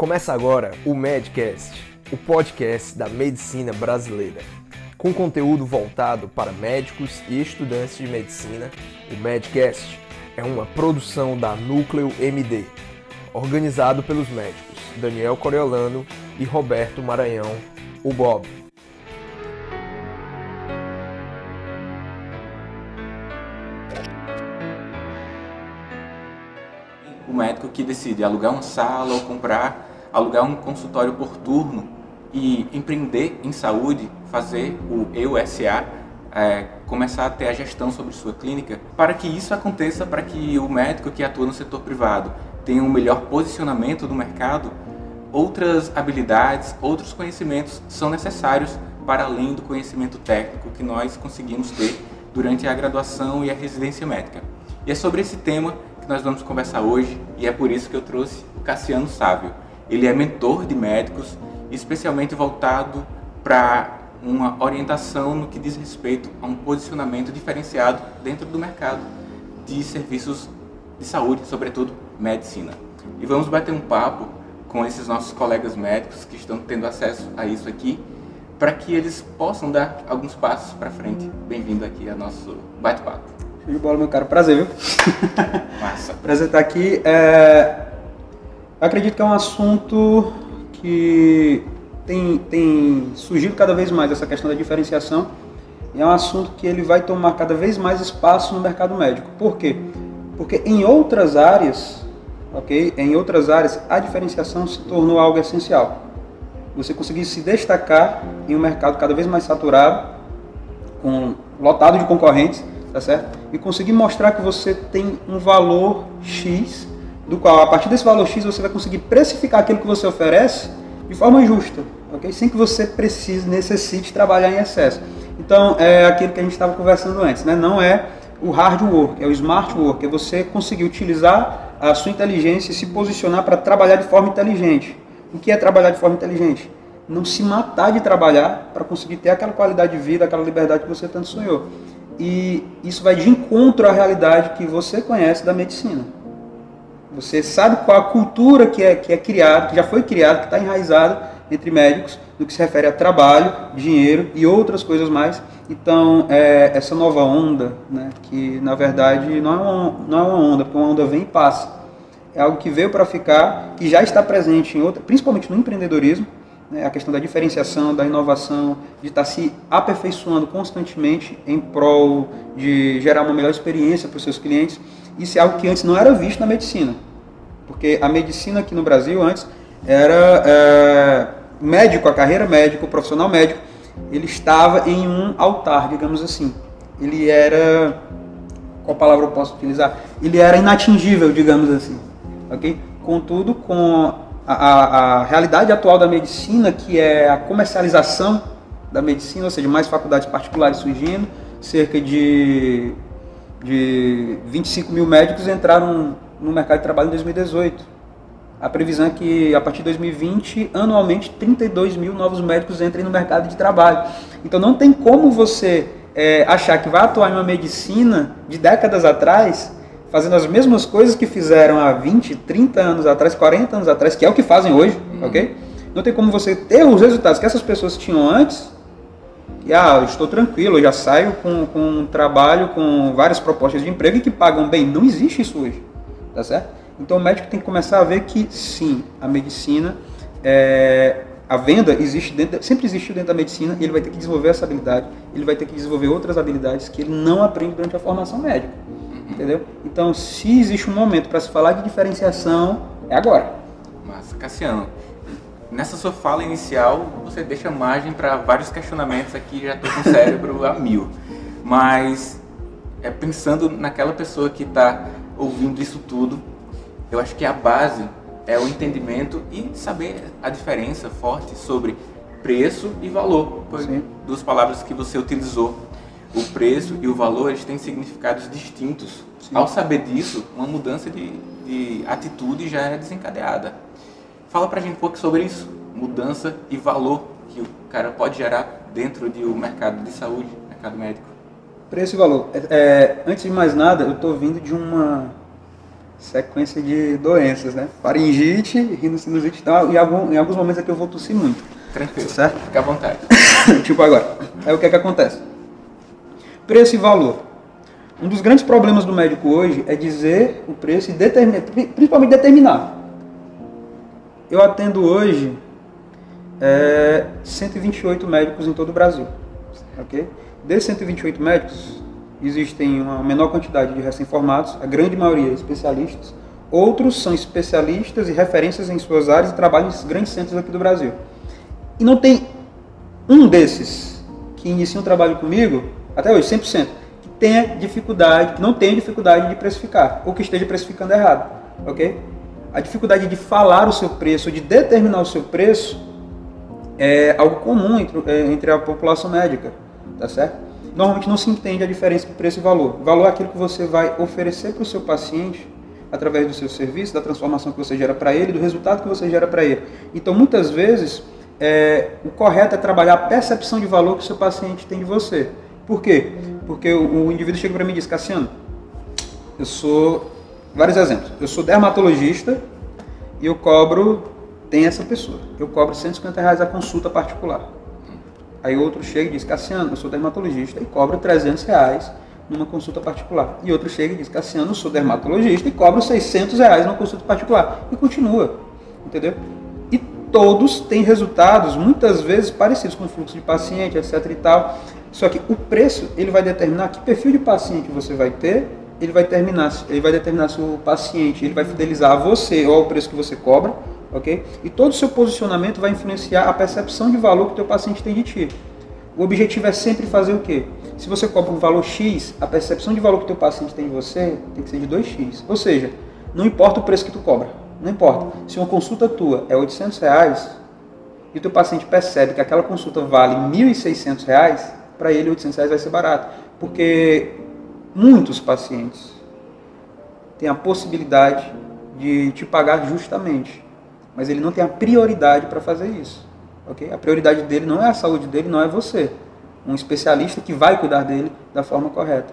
Começa agora o Medcast, o podcast da medicina brasileira. Com conteúdo voltado para médicos e estudantes de medicina, o Medcast é uma produção da Núcleo MD, organizado pelos médicos Daniel Coriolano e Roberto Maranhão, o Bob. o médico que decide alugar uma sala ou comprar, alugar um consultório por turno e empreender em saúde, fazer o EUSA, é, começar a ter a gestão sobre sua clínica, para que isso aconteça, para que o médico que atua no setor privado tenha um melhor posicionamento no mercado, outras habilidades, outros conhecimentos são necessários para além do conhecimento técnico que nós conseguimos ter durante a graduação e a residência médica. E é sobre esse tema que nós vamos conversar hoje e é por isso que eu trouxe o Cassiano Sávio. Ele é mentor de médicos, especialmente voltado para uma orientação no que diz respeito a um posicionamento diferenciado dentro do mercado de serviços de saúde, sobretudo medicina. E vamos bater um papo com esses nossos colegas médicos que estão tendo acesso a isso aqui, para que eles possam dar alguns passos para frente. Bem-vindo aqui ao nosso bate-papo. Show de bola, meu cara. Prazer, viu? Massa. Prazer estar aqui. É... Acredito que é um assunto que tem, tem surgido cada vez mais, essa questão da diferenciação. É um assunto que ele vai tomar cada vez mais espaço no mercado médico. Por quê? Porque em outras áreas, ok? Em outras áreas, a diferenciação se tornou algo essencial. Você conseguir se destacar em um mercado cada vez mais saturado, com lotado de concorrentes, tá certo? E conseguir mostrar que você tem um valor X, do qual a partir desse valor X você vai conseguir precificar aquilo que você oferece de forma justa, ok? Sem que você precise, necessite trabalhar em excesso. Então, é aquilo que a gente estava conversando antes, né? Não é o hard work, é o smart work, é você conseguir utilizar a sua inteligência e se posicionar para trabalhar de forma inteligente. O que é trabalhar de forma inteligente? Não se matar de trabalhar para conseguir ter aquela qualidade de vida, aquela liberdade que você tanto sonhou e isso vai de encontro à realidade que você conhece da medicina. Você sabe qual a cultura que é, que é criada, que já foi criada, que está enraizada entre médicos, no que se refere a trabalho, dinheiro e outras coisas mais. Então, é, essa nova onda, né, que na verdade não é, uma, não é uma onda, porque uma onda vem e passa. É algo que veio para ficar, que já está presente em outra, principalmente no empreendedorismo, né, a questão da diferenciação, da inovação, de estar se aperfeiçoando constantemente em prol de gerar uma melhor experiência para os seus clientes. Isso é algo que antes não era visto na medicina. Porque a medicina aqui no Brasil antes era é, médico, a carreira médico, o profissional médico, ele estava em um altar, digamos assim. Ele era. Qual palavra eu posso utilizar? Ele era inatingível, digamos assim. Ok? Contudo, com a, a, realidade atual da medicina, que é a comercialização da medicina, ou seja, mais faculdades particulares surgindo, cerca de, de 25 mil médicos entraram no mercado de trabalho em 2018. A previsão é que a partir de 2020, anualmente, 32 mil novos médicos entrem no mercado de trabalho. Então não tem como você é, achar que vai atuar em uma medicina de décadas atrás fazendo as mesmas coisas que fizeram há 20, 30 anos atrás, 40 anos atrás, que é o que fazem hoje, uhum. ok? Não tem como você ter os resultados que essas pessoas tinham antes, e ah, estou tranquilo, eu já saio com, com um trabalho, com várias propostas de emprego que pagam bem. Não existe isso hoje, tá certo? Então o médico tem que começar a ver que sim, a medicina, é, a venda existe dentro, sempre existiu dentro da medicina e ele vai ter que desenvolver essa habilidade, ele vai ter que desenvolver outras habilidades que ele não aprende durante a formação médica. Entendeu? Então, se existe um momento para se falar de diferenciação, é agora. Mas, Cassiano, nessa sua fala inicial, você deixa margem para vários questionamentos aqui, já estou com o cérebro a mil. Mas, é, pensando naquela pessoa que está ouvindo isso tudo, eu acho que a base é o entendimento e saber a diferença forte sobre preço e valor. Foi Sim. duas palavras que você utilizou o preço e o valor eles têm significados distintos. Sim. Ao saber disso, uma mudança de, de atitude já é desencadeada. Fala pra gente um pouco sobre isso, mudança e valor que o cara pode gerar dentro do mercado de saúde, mercado médico. Preço e valor. É, é antes de mais nada, eu estou vindo de uma sequência de doenças, né? Faringite, rinocinusite, então, em, algum, em alguns momentos aqui eu vou tossir muito. Tranquilo. Certo? Fica à vontade. tipo agora. Aí o que é que acontece? Preço e valor. Um dos grandes problemas do médico hoje é dizer o preço e determinar, principalmente determinar. Eu atendo hoje é, 128 médicos em todo o Brasil. Okay? Desses 128 médicos, existem uma menor quantidade de recém-formados, a grande maioria especialistas. Outros são especialistas e referências em suas áreas e trabalham em grandes centros aqui do Brasil. E não tem um desses que inicia um trabalho comigo, até hoje, 100%, que tenha dificuldade, que não tenha dificuldade de precificar, ou que esteja precificando errado, ok? A dificuldade de falar o seu preço, de determinar o seu preço, é algo comum entre, é, entre a população médica, tá certo? Normalmente não se entende a diferença entre preço e valor. Valor é aquilo que você vai oferecer para o seu paciente através do seu serviço, da transformação que você gera para ele, do resultado que você gera para ele. Então, muitas vezes, é, o correto é trabalhar a percepção de valor que o seu paciente tem de você. Por quê? Porque o, o indivíduo chega para mim e diz, Cassiano, eu sou, vários exemplos, eu sou dermatologista e eu cobro, tem essa pessoa, eu cobro 150 reais a consulta particular. Aí outro chega e diz, Cassiano, eu sou dermatologista e cobro 300 reais numa consulta particular. E outro chega e diz, Cassiano, eu sou dermatologista e cobro 600 reais numa consulta particular. E continua, entendeu? todos têm resultados muitas vezes parecidos com o fluxo de paciente, etc e tal. Só que o preço ele vai determinar que perfil de paciente você vai ter, ele vai determinar, ele vai determinar se o paciente ele vai fidelizar a você ou ao preço que você cobra, ok? E todo o seu posicionamento vai influenciar a percepção de valor que o teu paciente tem de ti. O objetivo é sempre fazer o quê? Se você cobra um valor X, a percepção de valor que o teu paciente tem de você tem que ser de 2x. Ou seja, não importa o preço que tu cobra não importa. Se uma consulta tua é 800 reais e o teu paciente percebe que aquela consulta vale 1.600 reais, para ele 800 reais vai ser barato. Porque muitos pacientes têm a possibilidade de te pagar justamente, mas ele não tem a prioridade para fazer isso. Okay? A prioridade dele não é a saúde dele, não é você. Um especialista que vai cuidar dele da forma correta.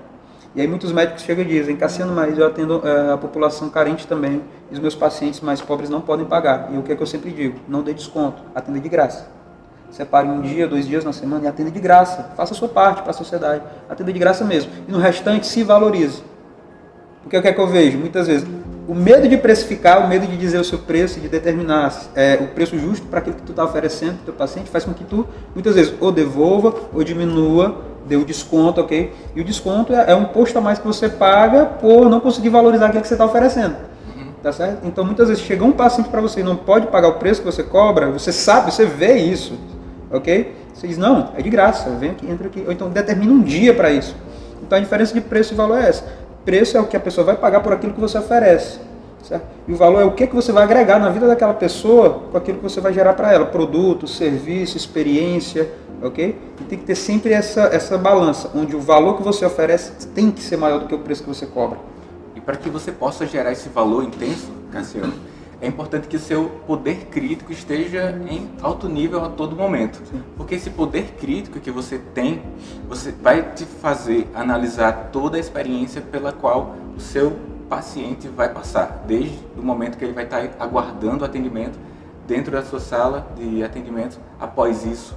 E aí muitos médicos chegam e dizem, Cassiano, mas eu atendo é, a população carente também, e os meus pacientes mais pobres não podem pagar. E o que é que eu sempre digo? Não dê desconto, atenda de graça. Separe um dia, dois dias na semana e atenda de graça. Faça a sua parte para a sociedade. Atenda de graça mesmo. E no restante, se valorize. Porque o que é que eu vejo? Muitas vezes, o medo de precificar, o medo de dizer o seu preço, de determinar é, o preço justo para aquilo que tu está oferecendo para o teu paciente, faz com que tu, muitas vezes, ou devolva ou diminua deu desconto, ok? E o desconto é, é um imposto a mais que você paga por não conseguir valorizar aquilo que você está oferecendo. Uhum. Tá certo? Então muitas vezes chega um paciente para você e não pode pagar o preço que você cobra, você sabe, você vê isso, ok? Você diz, não, é de graça, vem aqui, entra aqui. Ou então determina um dia para isso. Então a diferença de preço e valor é essa. Preço é o que a pessoa vai pagar por aquilo que você oferece. Certo? E o valor é o que, que você vai agregar na vida daquela pessoa com aquilo que você vai gerar para ela. Produto, serviço, experiência, ok? E tem que ter sempre essa, essa balança, onde o valor que você oferece tem que ser maior do que o preço que você cobra. E para que você possa gerar esse valor intenso, Cassiano, é importante que seu poder crítico esteja em alto nível a todo momento. Sim. Porque esse poder crítico que você tem, você vai te fazer analisar toda a experiência pela qual o seu paciente vai passar, desde o momento que ele vai estar aguardando o atendimento dentro da sua sala de atendimento, após isso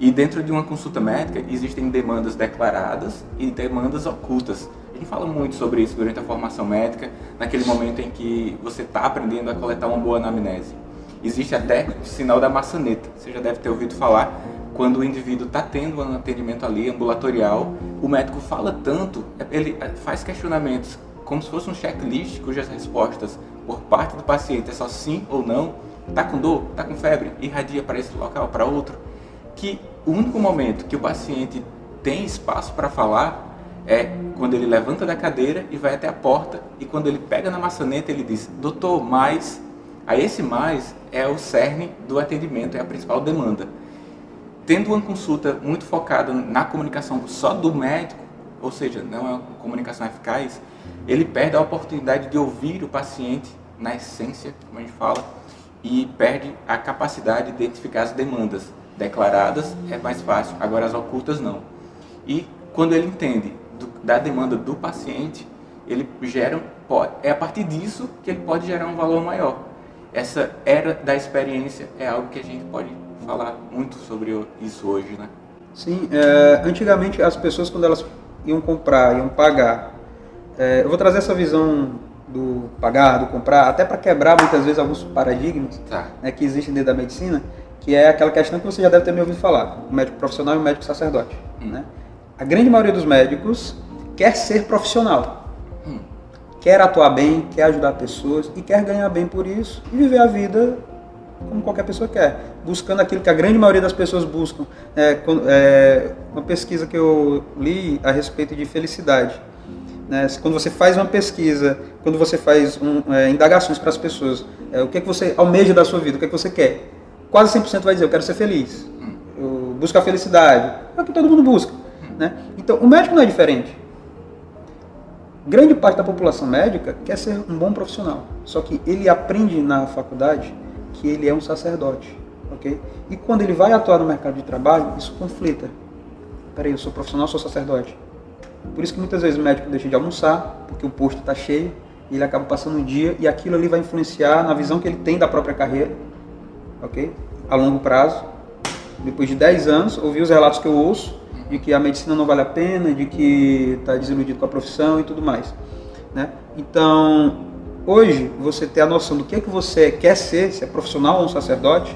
e dentro de uma consulta médica existem demandas declaradas e demandas ocultas. Fala muito sobre isso durante a formação médica, naquele momento em que você está aprendendo a coletar uma boa anamnese. Existe até o sinal da maçaneta, você já deve ter ouvido falar, quando o indivíduo está tendo um atendimento ali ambulatorial, o médico fala tanto, ele faz questionamentos como se fosse um checklist cujas respostas por parte do paciente é só sim ou não, está com dor, está com febre, irradia para esse local, para outro, que o único momento que o paciente tem espaço para falar é quando ele levanta da cadeira e vai até a porta e quando ele pega na maçaneta ele diz: "Doutor, mais". Aí esse mais é o cerne do atendimento, é a principal demanda. Tendo uma consulta muito focada na comunicação só do médico, ou seja, não é uma comunicação eficaz, ele perde a oportunidade de ouvir o paciente na essência, como a gente fala, e perde a capacidade de identificar as demandas declaradas é mais fácil, agora as ocultas não. E quando ele entende da demanda do paciente, ele gera é a partir disso que ele pode gerar um valor maior. Essa era da experiência é algo que a gente pode falar muito sobre isso hoje, né? Sim, é, antigamente as pessoas quando elas iam comprar, iam pagar, é, eu vou trazer essa visão do pagar, do comprar, até para quebrar muitas vezes alguns paradigmas Tá. né, que existem dentro da medicina, que é aquela questão que você já deve ter me ouvido falar, o médico profissional e o médico sacerdote. Né? A grande maioria dos médicos quer ser profissional, Hum. quer atuar bem, quer ajudar pessoas e quer ganhar bem por isso e viver a vida como qualquer pessoa quer, buscando aquilo que a grande maioria das pessoas buscam. É, quando- é, uma pesquisa que eu li a respeito de felicidade. né? Quando você faz uma pesquisa, quando você faz um, é, indagações para as pessoas, é, o que é que você almeja da sua vida, o que é que você quer, quase 100% vai dizer, eu quero ser feliz, eu busco a felicidade, é o que todo mundo busca. Né? Então, o médico não é diferente. Grande parte da população médica quer ser um bom profissional, só que ele aprende na faculdade que ele é um sacerdote, ok? E quando ele vai atuar no mercado de trabalho, isso conflita. Peraí, eu sou profissional, sou sacerdote. Por isso que muitas vezes o médico deixa de almoçar, porque o posto está cheio, e ele acaba passando um dia, e aquilo ali vai influenciar na visão que ele tem da própria carreira, ok? A longo prazo. Depois de 10 anos, ouvir os relatos que eu ouço, de que a medicina não vale a pena, de que está desiludido com a profissão e tudo mais. Né? Então, hoje, você ter a noção do que é que você quer ser, se é profissional ou um sacerdote,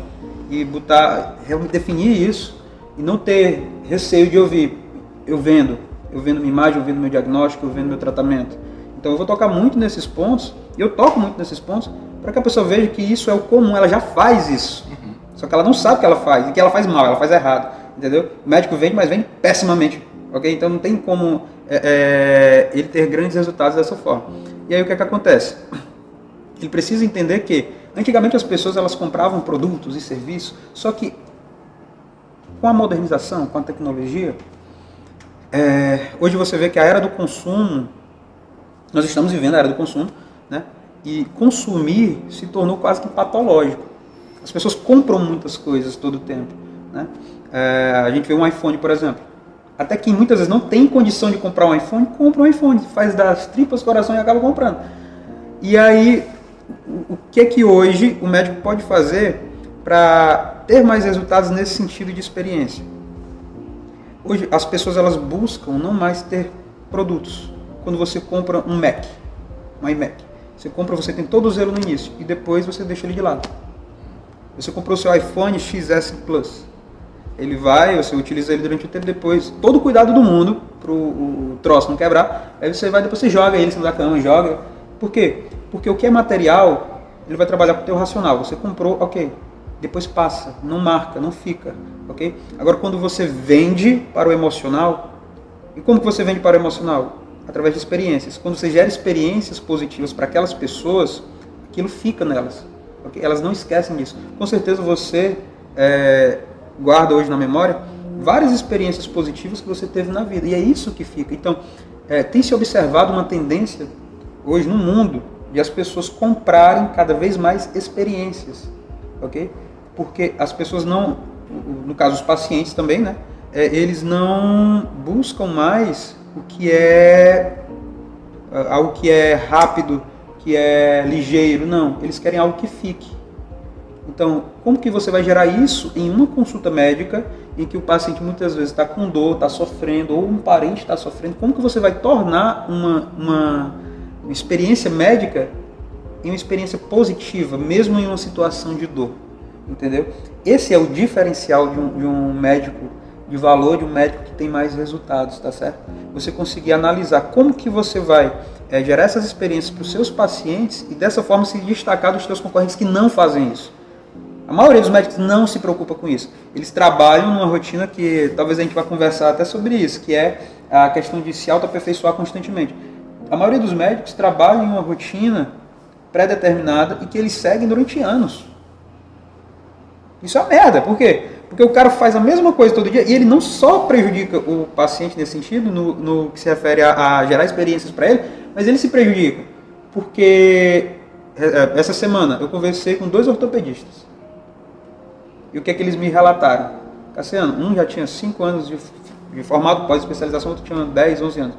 e botar, realmente definir isso, e não ter receio de ouvir, eu vendo, eu vendo minha imagem, eu vendo meu diagnóstico, eu vendo meu tratamento. Então eu vou tocar muito nesses pontos, e eu toco muito nesses pontos, para que a pessoa veja que isso é o comum, ela já faz isso. Só que ela não sabe o que ela faz, e que ela faz mal, ela faz errado. Entendeu? O médico vende, mas vende pessimamente. Ok? Então não tem como é, é, ele ter grandes resultados dessa forma. E aí o que, é que acontece? Ele precisa entender que antigamente as pessoas elas compravam produtos e serviços, só que com a modernização, com a tecnologia, é, hoje você vê que a era do consumo, nós estamos vivendo a era do consumo, né? E consumir se tornou quase que patológico. As pessoas compram muitas coisas todo o tempo, né? É, a gente vê um iPhone, por exemplo. Até quem muitas vezes não tem condição de comprar um iPhone, compra um iPhone, faz das tripas coração e acaba comprando. E aí, o que é que hoje o médico pode fazer para ter mais resultados nesse sentido de experiência? Hoje as pessoas elas buscam não mais ter produtos. Quando você compra um Mac, um iMac, você compra, você tem todo o zelo no início e depois você deixa ele de lado. Você comprou seu iPhone XS Plus. Ele vai, você utiliza ele durante o tempo depois, todo o cuidado do mundo para o troço não quebrar. Aí você vai, depois você joga ele em cima da cama, joga. Por quê? Porque o que é material, ele vai trabalhar com o teu racional. Você comprou, ok. Depois passa, não marca, não fica, ok? Agora, quando você vende para o emocional, e como que você vende para o emocional? Através de experiências. Quando você gera experiências positivas para aquelas pessoas, aquilo fica nelas. ok? Elas não esquecem disso. Com certeza você é, guarda hoje na memória várias experiências positivas que você teve na vida. E é isso que fica. Então, é, tem se observado uma tendência hoje no mundo de as pessoas comprarem cada vez mais experiências, ok? Porque as pessoas não, no caso os pacientes também, né? É, eles não buscam mais o que é algo que é rápido, que é ligeiro, não. Eles querem algo que fique. Então, como que você vai gerar isso em uma consulta médica em que o paciente muitas vezes está com dor, está sofrendo, ou um parente está sofrendo? Como que você vai tornar uma, uma experiência médica em uma experiência positiva, mesmo em uma situação de dor? Entendeu? Esse é o diferencial de um, de um médico de valor, de um médico que tem mais resultados, tá certo? Você conseguir analisar como que você vai é, gerar essas experiências para os seus pacientes e dessa forma se destacar dos seus concorrentes que não fazem isso. A maioria dos médicos não se preocupa com isso. Eles trabalham numa rotina que talvez a gente vá conversar até sobre isso, que é a questão de se auto-aperfeiçoar constantemente. A maioria dos médicos trabalham em uma rotina pré-determinada e que eles seguem durante anos. Isso é uma merda, por quê? Porque o cara faz a mesma coisa todo dia e ele não só prejudica o paciente nesse sentido, no, no que se refere a, a gerar experiências para ele, mas ele se prejudica. Porque essa semana eu conversei com dois ortopedistas. E o que é que eles me relataram? Cassiano, um já tinha 5 anos de, de formado pós-especialização, outro tinha 10, 11 anos.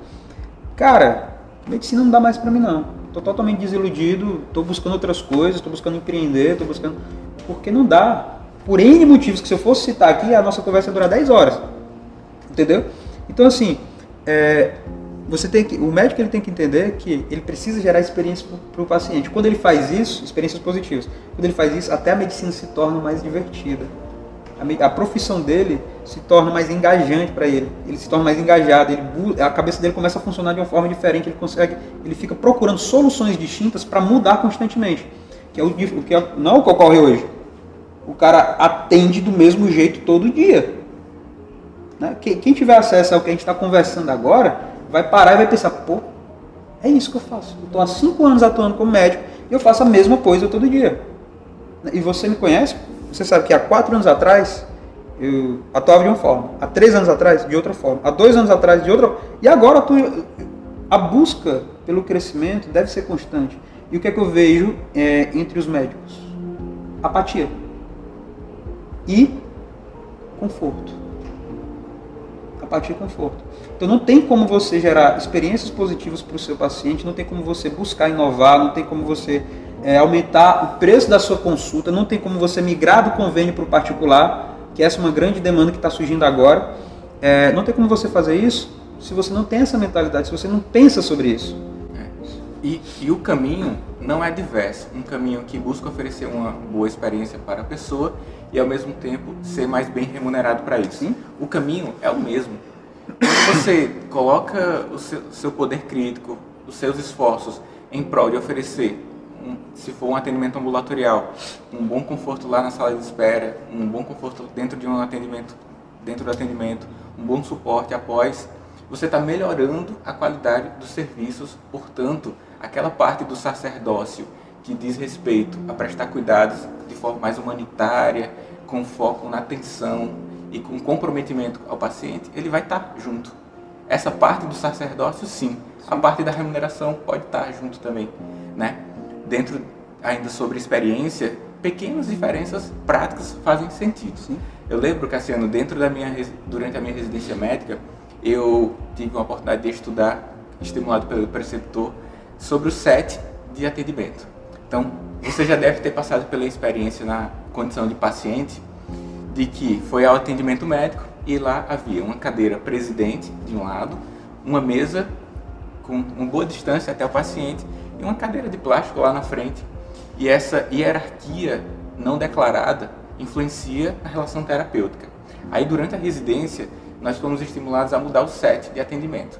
Cara, medicina não dá mais para mim não. tô totalmente desiludido, tô buscando outras coisas, tô buscando empreender, tô buscando. Porque não dá. Por N motivos que se eu fosse citar aqui, a nossa conversa ia durar 10 horas. Entendeu? Então, assim, é, você tem que, o médico ele tem que entender que ele precisa gerar experiência para o paciente. Quando ele faz isso, experiências positivas. Quando ele faz isso, até a medicina se torna mais divertida. A, a profissão dele se torna mais engajante para ele. Ele se torna mais engajado. Ele, a cabeça dele começa a funcionar de uma forma diferente. Ele consegue, ele fica procurando soluções distintas para mudar constantemente. Que é o que é, não é o que ocorre hoje. O cara atende do mesmo jeito todo dia. Né? Quem tiver acesso ao que a gente está conversando agora vai parar e vai pensar, pô, é isso que eu faço. Eu estou há cinco anos atuando como médico e eu faço a mesma coisa todo dia. E você me conhece, você sabe que há quatro anos atrás eu atuava de uma forma, há três anos atrás de outra forma, há dois anos atrás de outra, e agora a busca pelo crescimento deve ser constante. E o que é que eu vejo é, entre os médicos? Apatia e conforto. Apatia e conforto. Então não tem como você gerar experiências positivas para o seu paciente, não tem como você buscar inovar, não tem como você é, aumentar o preço da sua consulta, não tem como você migrar do convênio para o particular, que essa é uma grande demanda que está surgindo agora. É, não tem como você fazer isso se você não tem essa mentalidade, se você não pensa sobre isso. É. E, e o caminho não é diverso, um caminho que busca oferecer uma boa experiência para a pessoa e ao mesmo tempo ser mais bem remunerado para isso. Sim? O caminho é o mesmo quando você coloca o seu, seu, poder crítico, os seus esforços em prol de oferecer, um, se for um atendimento ambulatorial, um bom conforto lá na sala de espera, um bom conforto dentro de um atendimento, dentro do atendimento, um bom suporte após, você está melhorando a qualidade dos serviços, portanto, aquela parte do sacerdócio que diz respeito a prestar cuidados de forma mais humanitária, com foco na atenção, e com comprometimento ao paciente, ele vai estar junto. Essa parte do sacerdócio, sim. A parte da remuneração pode estar junto também, né? Dentro ainda sobre experiência, pequenas diferenças práticas fazem sentido. Sim. Eu lembro, Cassiano, dentro da minha durante a minha residência médica, eu tive uma oportunidade de estudar, estimulado pelo preceptor, sobre o set de atendimento. Então, você já deve ter passado pela experiência na condição de paciente de que foi ao atendimento médico e lá havia uma cadeira presidente de um lado, uma mesa com uma boa distância até o paciente e uma cadeira de plástico lá na frente. E essa hierarquia não declarada influencia a relação terapêutica. Aí durante a residência nós fomos estimulados a mudar o set de atendimento,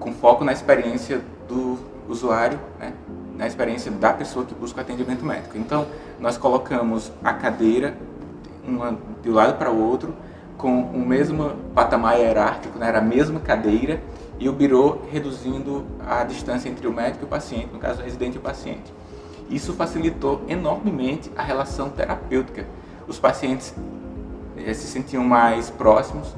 com foco na experiência do usuário, né? na experiência da pessoa que busca o atendimento médico. Então nós colocamos a cadeira uma de um lado para o outro, com o mesmo patamar hierárquico, né, era a mesma cadeira, e o birô reduzindo a distância entre o médico e o paciente, no caso o residente e o paciente. Isso facilitou enormemente a relação terapêutica. Os pacientes eh, se sentiam mais próximos,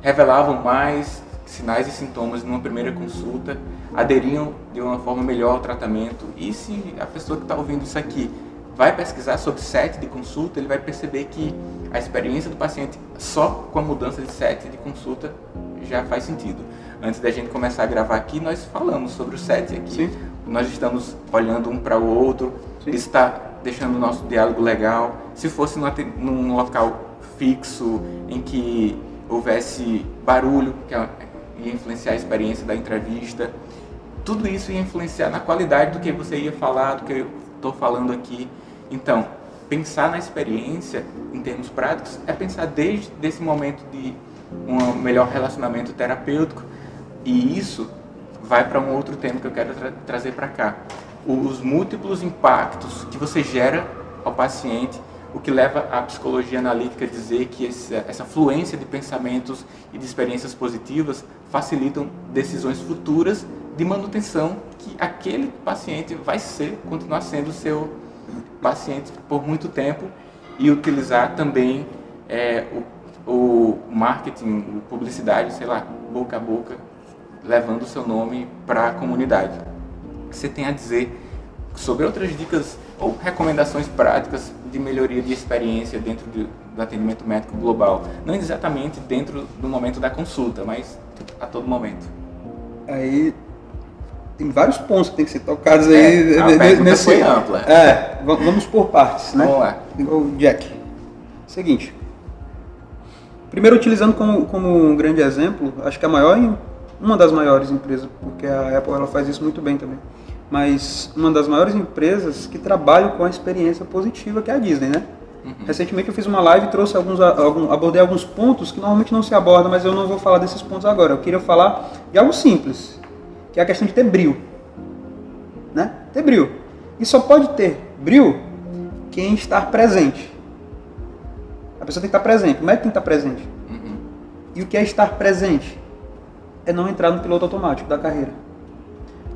revelavam mais sinais e sintomas numa primeira consulta, aderiam de uma forma melhor ao tratamento. E se a pessoa que está ouvindo isso aqui vai pesquisar sobre set de consulta, ele vai perceber que a experiência do paciente só com a mudança de set de consulta já faz sentido. Antes da gente começar a gravar aqui, nós falamos sobre o set aqui. Sim. Nós estamos olhando um para o outro, Sim. isso está deixando o nosso diálogo legal. Se fosse num local fixo, em que houvesse barulho, que é, ia influenciar a experiência da entrevista, tudo isso ia influenciar na qualidade do que você ia falar, do que eu estou falando aqui. Então, pensar na experiência em termos práticos é pensar desde esse momento de um melhor relacionamento terapêutico e isso vai para um outro tema que eu quero tra trazer para cá. Os múltiplos impactos que você gera ao paciente, o que leva a psicologia analítica a dizer que essa, fluência de pensamentos e de experiências positivas facilitam decisões futuras de manutenção que aquele paciente vai ser, continuar sendo seu paciente por muito tempo e utilizar também é, o, o marketing, publicidade, sei lá, boca a boca, levando o seu nome para a comunidade. Você tem a dizer sobre outras dicas ou recomendações práticas de melhoria de experiência dentro do, do atendimento médico global? Não exatamente dentro do momento da consulta, mas a todo momento. Aí tem vários pontos que tem que ser tocados aí É, a ne- pergunta nesse. foi ampla. É, va- vamos por partes, né? Vamos lá. O Jack. Seguinte. Primeiro, utilizando como, como um grande exemplo, acho que a maior, uma das maiores empresas, porque a Apple ela faz isso muito bem também, mas uma das maiores empresas que trabalham com a experiência positiva, que é a Disney, né? Recentemente eu fiz uma live e trouxe alguns, algum, abordei alguns pontos que normalmente não se abordam, mas eu não vou falar desses pontos agora. Eu queria falar de algo simples, que é a questão de ter brilho. Né? Ter brilho. E só pode ter brilho quem estar presente. A pessoa tem que estar presente. O médico tem que estar presente. Uhum. E o que é estar presente? É não entrar no piloto automático da carreira.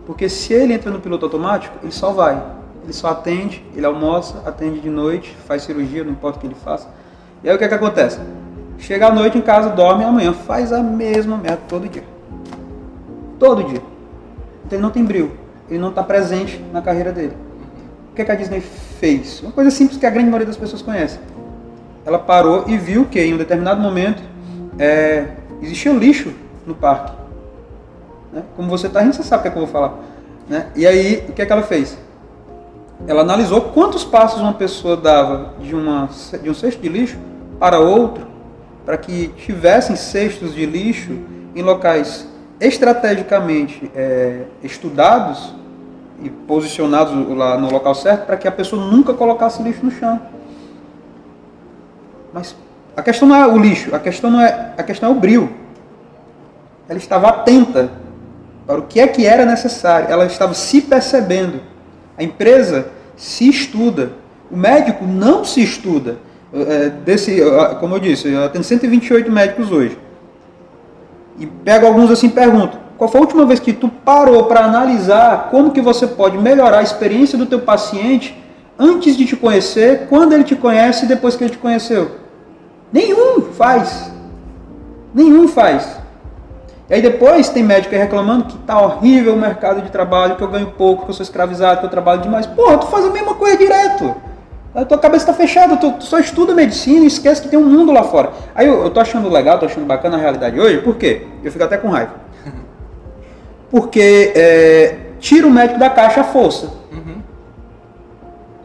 Porque se ele entra no piloto automático, ele só vai. Ele só atende, ele almoça, atende de noite, faz cirurgia, não importa o que ele faça. E aí o que, é que acontece? Chega à noite em casa, dorme, amanhã faz a mesma merda todo dia. Todo dia. Ele não tem brilho. Ele não está presente na carreira dele. O que, é que a Disney fez? Uma coisa simples que a grande maioria das pessoas conhece. Ela parou e viu que em um determinado momento é, existia lixo no parque. Né? Como você está rindo, você sabe o que, é que eu vou falar. Né? E aí, o que, é que ela fez? Ela analisou quantos passos uma pessoa dava de, uma, de um cesto de lixo para outro, para que tivessem cestos de lixo em locais estrategicamente é, estudados e posicionados lá no local certo, para que a pessoa nunca colocasse lixo no chão. Mas a questão não é o lixo, a questão não é a questão é o brilho. Ela estava atenta para o que é que era necessário. Ela estava se percebendo. A empresa se estuda. O médico não se estuda. É, desse, como eu disse, eu tenho 128 médicos hoje. E pego alguns assim e pergunto: qual foi a última vez que tu parou para analisar como que você pode melhorar a experiência do teu paciente antes de te conhecer, quando ele te conhece e depois que ele te conheceu? Nenhum faz. Nenhum faz. E aí depois tem médico reclamando que tá horrível o mercado de trabalho, que eu ganho pouco, que eu sou escravizado, que eu trabalho demais. Porra, tu faz a mesma coisa direto. A tua cabeça tá fechada, tu, só estuda medicina e esquece que tem um mundo lá fora. Aí eu, eu tô achando legal, tô achando bacana a realidade hoje, por quê? Eu fico até com raiva. Porque é, tira o médico da caixa a força.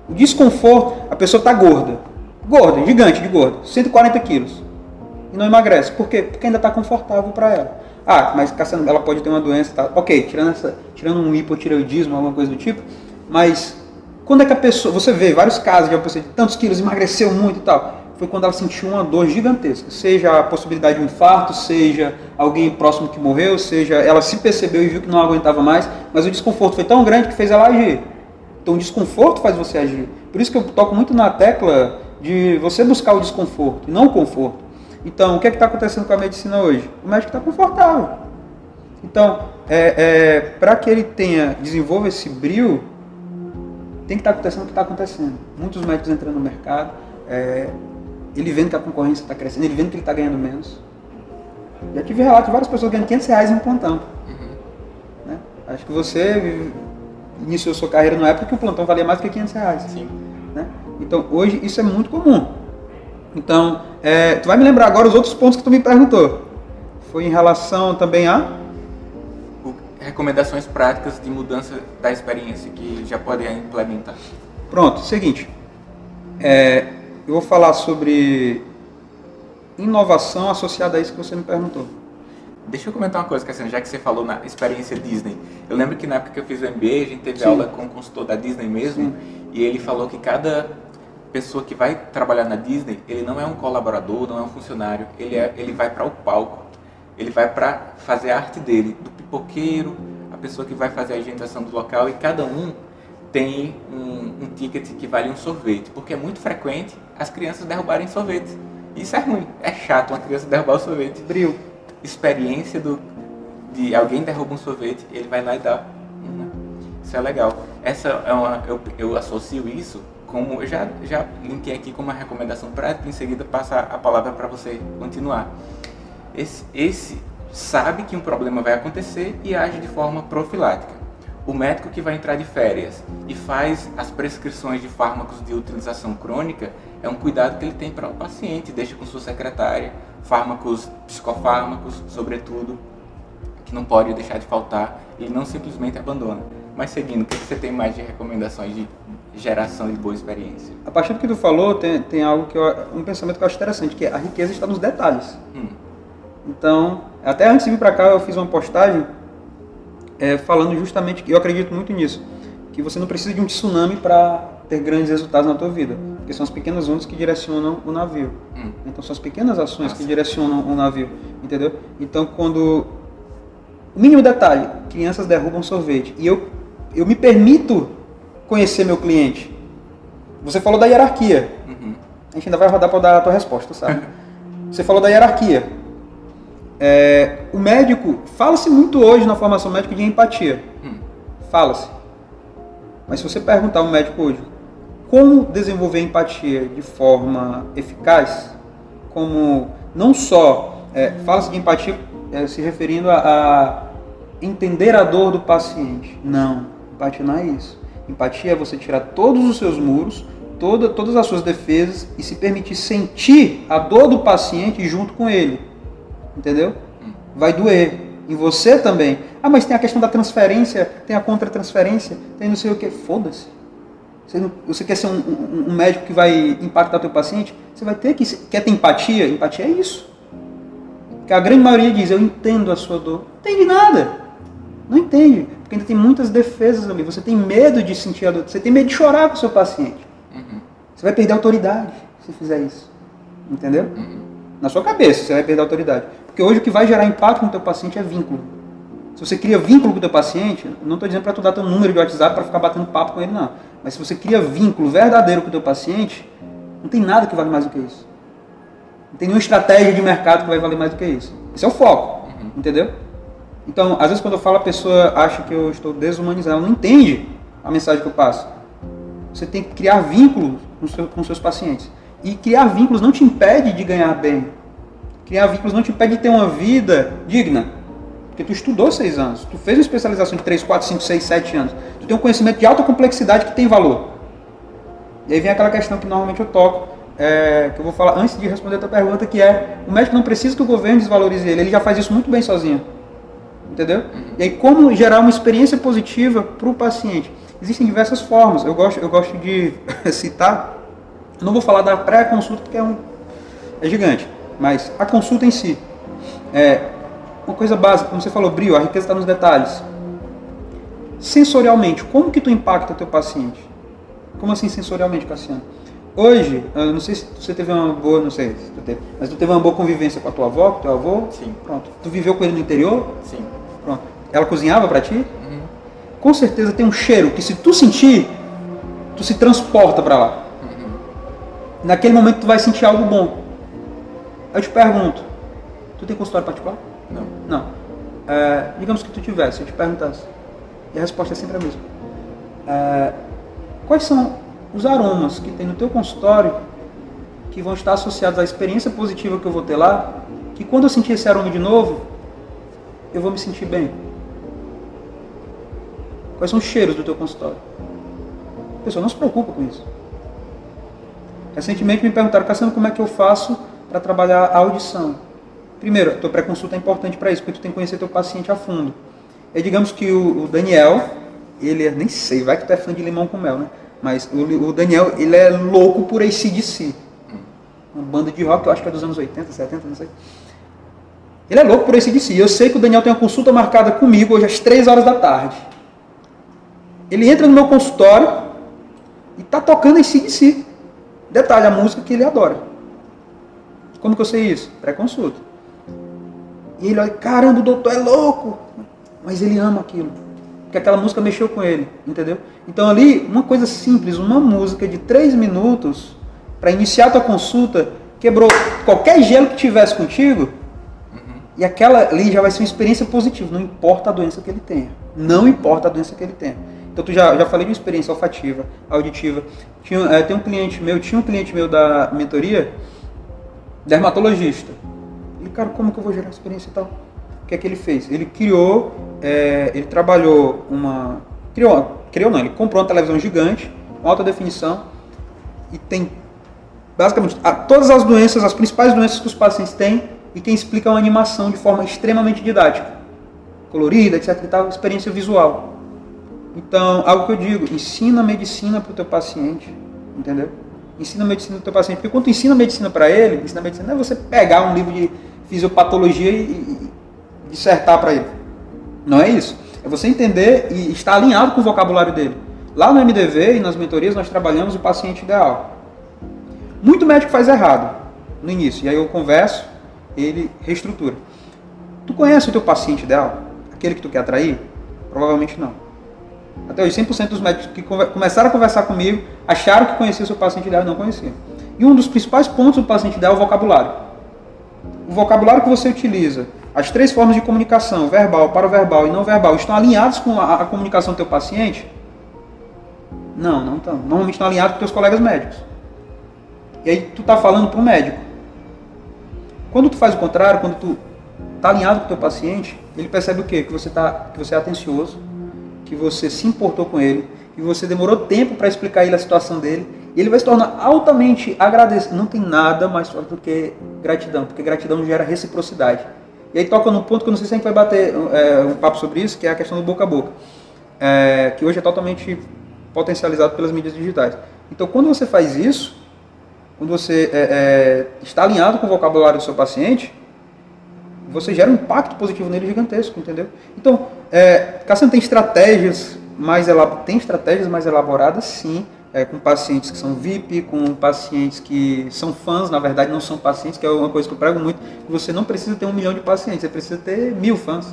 O desconforto, a pessoa tá gorda. Gorda, gigante de gorda, 140 quilos. E não emagrece. Por quê? Porque ainda tá confortável para ela. Ah, mas Cassiano, ela pode ter uma doença, tá? Ok, tirando, essa, tirando um hipotireoidismo, alguma coisa do tipo, mas quando é que a pessoa, você vê vários casos de uma pessoa de tantos quilos, emagreceu muito e tal, foi quando ela sentiu uma dor gigantesca, seja a possibilidade de um infarto, seja alguém próximo que morreu, seja ela se percebeu e viu que não aguentava mais, mas o desconforto foi tão grande que fez ela agir. Então o desconforto faz você agir. Por isso que eu toco muito na tecla de você buscar o desconforto e não o conforto. Então, o que é está acontecendo com a medicina hoje? O médico está confortável. Então, é, é, para que ele tenha, desenvolva esse brilho, tem que estar tá acontecendo o que está acontecendo. Muitos médicos entrando no mercado, é, ele vendo que a concorrência está crescendo, ele vendo que ele está ganhando menos. Já tive relato de várias pessoas ganhando 500 reais em um plantão. Uhum. Né? Acho que você iniciou sua carreira na época que o plantão valia mais do que 500 reais. Sim. Né? Então, hoje isso é muito comum. Então, é, tu vai me lembrar agora os outros pontos que tu me perguntou. Foi em relação também a recomendações práticas de mudança da experiência que já podem implementar. Pronto, seguinte. É, eu vou falar sobre inovação associada a isso que você me perguntou. Deixa eu comentar uma coisa, Cassiano, já que você falou na experiência Disney. Eu lembro que na época que eu fiz o MBA, a gente teve Sim. aula com o consultor da Disney mesmo, Sim. e ele falou que cada pessoa que vai trabalhar na Disney, ele não é um colaborador, não é um funcionário, ele, é, ele vai para o palco, ele vai para fazer a arte dele, do pipoqueiro, a pessoa que vai fazer a agitação do local, e cada um tem um, um ticket que vale um sorvete, porque é muito frequente as crianças derrubarem sorvete. Isso é ruim, é chato uma criança derrubar o sorvete Brilho. experiência do, de alguém derruba um sorvete, ele vai lá e dá. Isso é legal. Essa é uma, eu, eu associo isso como eu já já linkei aqui como uma recomendação prática. Em seguida passar a palavra para você continuar. Esse, esse sabe que um problema vai acontecer e age de forma profilática. O médico que vai entrar de férias e faz as prescrições de fármacos de utilização crônica é um cuidado que ele tem para o paciente, deixa com sua secretária, fármacos, psicofármacos, sobretudo, que não pode deixar de faltar e não simplesmente abandona. Mas seguindo, o que você tem mais de recomendações de geração de boa experiência? A partir do que tu falou, tem, tem algo que eu, um pensamento que eu acho interessante, que é a riqueza está nos detalhes. Hum. Então, até antes de vir para cá, eu fiz uma postagem é, falando justamente que eu acredito muito nisso, que você não precisa de um tsunami para ter grandes resultados na tua vida, porque são as pequenas ondas que direcionam o navio. Hum. Então são as pequenas ações Nossa. que direcionam o navio, entendeu? Então quando o mínimo detalhe, crianças derrubam sorvete e eu eu me permito conhecer meu cliente. Você falou da hierarquia. Uhum. A gente ainda vai rodar para dar a tua resposta, sabe? Você falou da hierarquia. É, o médico, fala-se muito hoje na formação médica de empatia. Hum. Fala-se. Mas se você perguntar ao médico hoje como desenvolver empatia de forma eficaz, como não só é, fala-se de empatia é, se referindo a, a, entender a dor do paciente. Não, empatia não é isso. Empatia é você tirar todos os seus muros, toda, todas as suas defesas e se permitir sentir a dor do paciente junto com ele. Entendeu? Vai doer. Em você também. Ah, mas tem a questão da transferência, tem a contra-transferência, tem não sei o que. Foda-se. Você, você, quer ser um, um, um, médico que vai impactar teu paciente? Você vai ter que. Quer ter empatia? Empatia é isso. Que a grande maioria diz, eu entendo a sua dor. Não entende nada. Não entende. Porque ainda tem muitas defesas ali. Você tem medo de sentir a dor. Você tem medo de chorar com o seu paciente. Uhum. Você vai perder a autoridade se fizer isso. Entendeu? Uhum. Na sua cabeça, você vai perder a autoridade. Porque hoje o que vai gerar impacto no teu paciente é vínculo. Se você cria vínculo com o teu paciente, não estou dizendo para tu dar teu número de WhatsApp para ficar batendo papo com ele, não. Mas se você cria vínculo verdadeiro com o teu paciente, não tem nada que vale mais do que isso. Não tem nenhuma estratégia de mercado que vai valer mais do que isso. Esse é o foco, uhum. entendeu? Então, às vezes quando eu falo, a pessoa acha que eu estou desumanizando, ela não entende a mensagem que eu passo. Você tem que criar vínculos com, seu, com seus pacientes. E criar vínculos não te impede de ganhar bem. Criar vínculos não te impede de ter uma vida digna. Porque tu estudou seis anos, tu fez uma especialização de 3, 4, 5, 6, 7 anos. Tu tem um conhecimento de alta complexidade que tem valor. E aí vem aquela questão que normalmente eu toco, é, que eu vou falar antes de responder a tua pergunta, que é o médico não precisa que o governo desvalorize ele, ele já faz isso muito bem sozinho. Entendeu? E aí como gerar uma experiência positiva para o paciente? Existem diversas formas. Eu gosto, eu gosto de citar, não vou falar da pré-consulta porque é, um, é gigante. Mas a consulta em si, é uma coisa básica, como você falou, brio, a riqueza está nos detalhes. Sensorialmente, como que tu impacta teu paciente? Como assim sensorialmente, Cassiano? Hoje, não sei se você teve uma boa, não sei se tu teve, mas tu teve uma boa convivência com a tua avó, com teu avô? Sim. Pronto. Tu viveu com ele no interior? Sim. Pronto. Ela cozinhava para ti? Uhum. Com certeza tem um cheiro que se tu sentir, tu se transporta para lá. Uhum. Naquele momento tu vai sentir algo bom. Eu te pergunto, tu tem consultório particular? Não. Não. É, digamos que tu tivesse, eu te perguntasse. E a resposta é sempre a mesma. É, quais são os aromas que tem no teu consultório que vão estar associados à experiência positiva que eu vou ter lá, que quando eu sentir esse aroma de novo, eu vou me sentir bem? Quais são os cheiros do teu consultório? A pessoa não se preocupa com isso. Recentemente me perguntaram, Cassiano, como é que eu faço para trabalhar a audição. Primeiro, a tua pré-consulta é importante para isso, porque tu tem que conhecer teu paciente a fundo. E digamos que o, o Daniel, ele é, nem sei, vai que tu é fã de limão com mel, né? Mas o, o Daniel, ele é louco por ACDC. Uma banda de rock, eu acho que é dos anos 80, 70, não sei. Ele é louco por ACDC. Eu sei que o Daniel tem uma consulta marcada comigo hoje às 3 horas da tarde. Ele entra no meu consultório e tá tocando ACDC. Detalhe, a música que ele adora. Como que eu sei isso? Pré-consulta. E ele olha, caramba, o doutor é louco. Mas ele ama aquilo. Porque aquela música mexeu com ele, entendeu? Então ali, uma coisa simples, uma música de três minutos para iniciar a tua consulta, quebrou qualquer gelo que tivesse contigo, e aquela ali já vai ser uma experiência positiva, não importa a doença que ele tenha. Não importa a doença que ele tenha. Então tu já, já falei de uma experiência olfativa, auditiva. Tinha, é, tem um cliente meu, tinha um cliente meu da mentoria, dermatologista. Ele, cara, como que eu vou gerar experiência e tal? O que é que ele fez? Ele criou, é, ele trabalhou uma. Criou, criou não, ele comprou uma televisão gigante, alta definição, e tem basicamente todas as doenças, as principais doenças que os pacientes têm, e quem explica é uma animação de forma extremamente didática. colorida, etc e tal, experiência visual. Então, algo que eu digo, ensina medicina para o teu paciente, entendeu? Ensina medicina para o teu paciente, porque quando tu ensina medicina para ele, ensina medicina não é você pegar um livro de fisiopatologia e, e dissertar para ele. Não é isso. É você entender e estar alinhado com o vocabulário dele. Lá no MDV e nas mentorias nós trabalhamos o paciente ideal. Muito médico faz errado no início, e aí eu converso, ele reestrutura. Tu conhece o teu paciente ideal? Aquele que tu quer atrair? Provavelmente não. Até hoje, 100% dos médicos que começaram a conversar comigo acharam que conheciam o seu paciente ideal e não conheciam. E um dos principais pontos do paciente ideal é o vocabulário. O vocabulário que você utiliza, as três formas de comunicação, verbal, paraverbal e não verbal, estão alinhados com a, a comunicação do teu paciente? Não, não estão. Normalmente estão alinhados com teus colegas médicos. E aí tu está falando para o médico. Quando tu faz o contrário, quando tu está alinhado com o teu paciente, ele percebe o quê? Que você, tá, que você é atencioso, que você se importou com ele, que você demorou tempo para explicar a ele a situação dele, e ele vai se tornar altamente agradecido. Não tem nada mais forte do que gratidão, porque gratidão gera reciprocidade. E aí toca num ponto que eu não sei se a gente vai bater é, um papo sobre isso, que é a questão do boca a boca, é, que hoje é totalmente potencializado pelas mídias digitais. Então, quando você faz isso, quando você é, é está alinhado com o vocabulário do seu paciente, você gera um impacto positivo nele gigantesco, entendeu? Então, é, Cassiano tem estratégias mais tem estratégias mais elaboradas, sim, é, com pacientes que são VIP, com pacientes que são fãs, na verdade não são pacientes, que é uma coisa que eu prego muito, você não precisa ter um milhão de pacientes, você precisa ter mil fãs,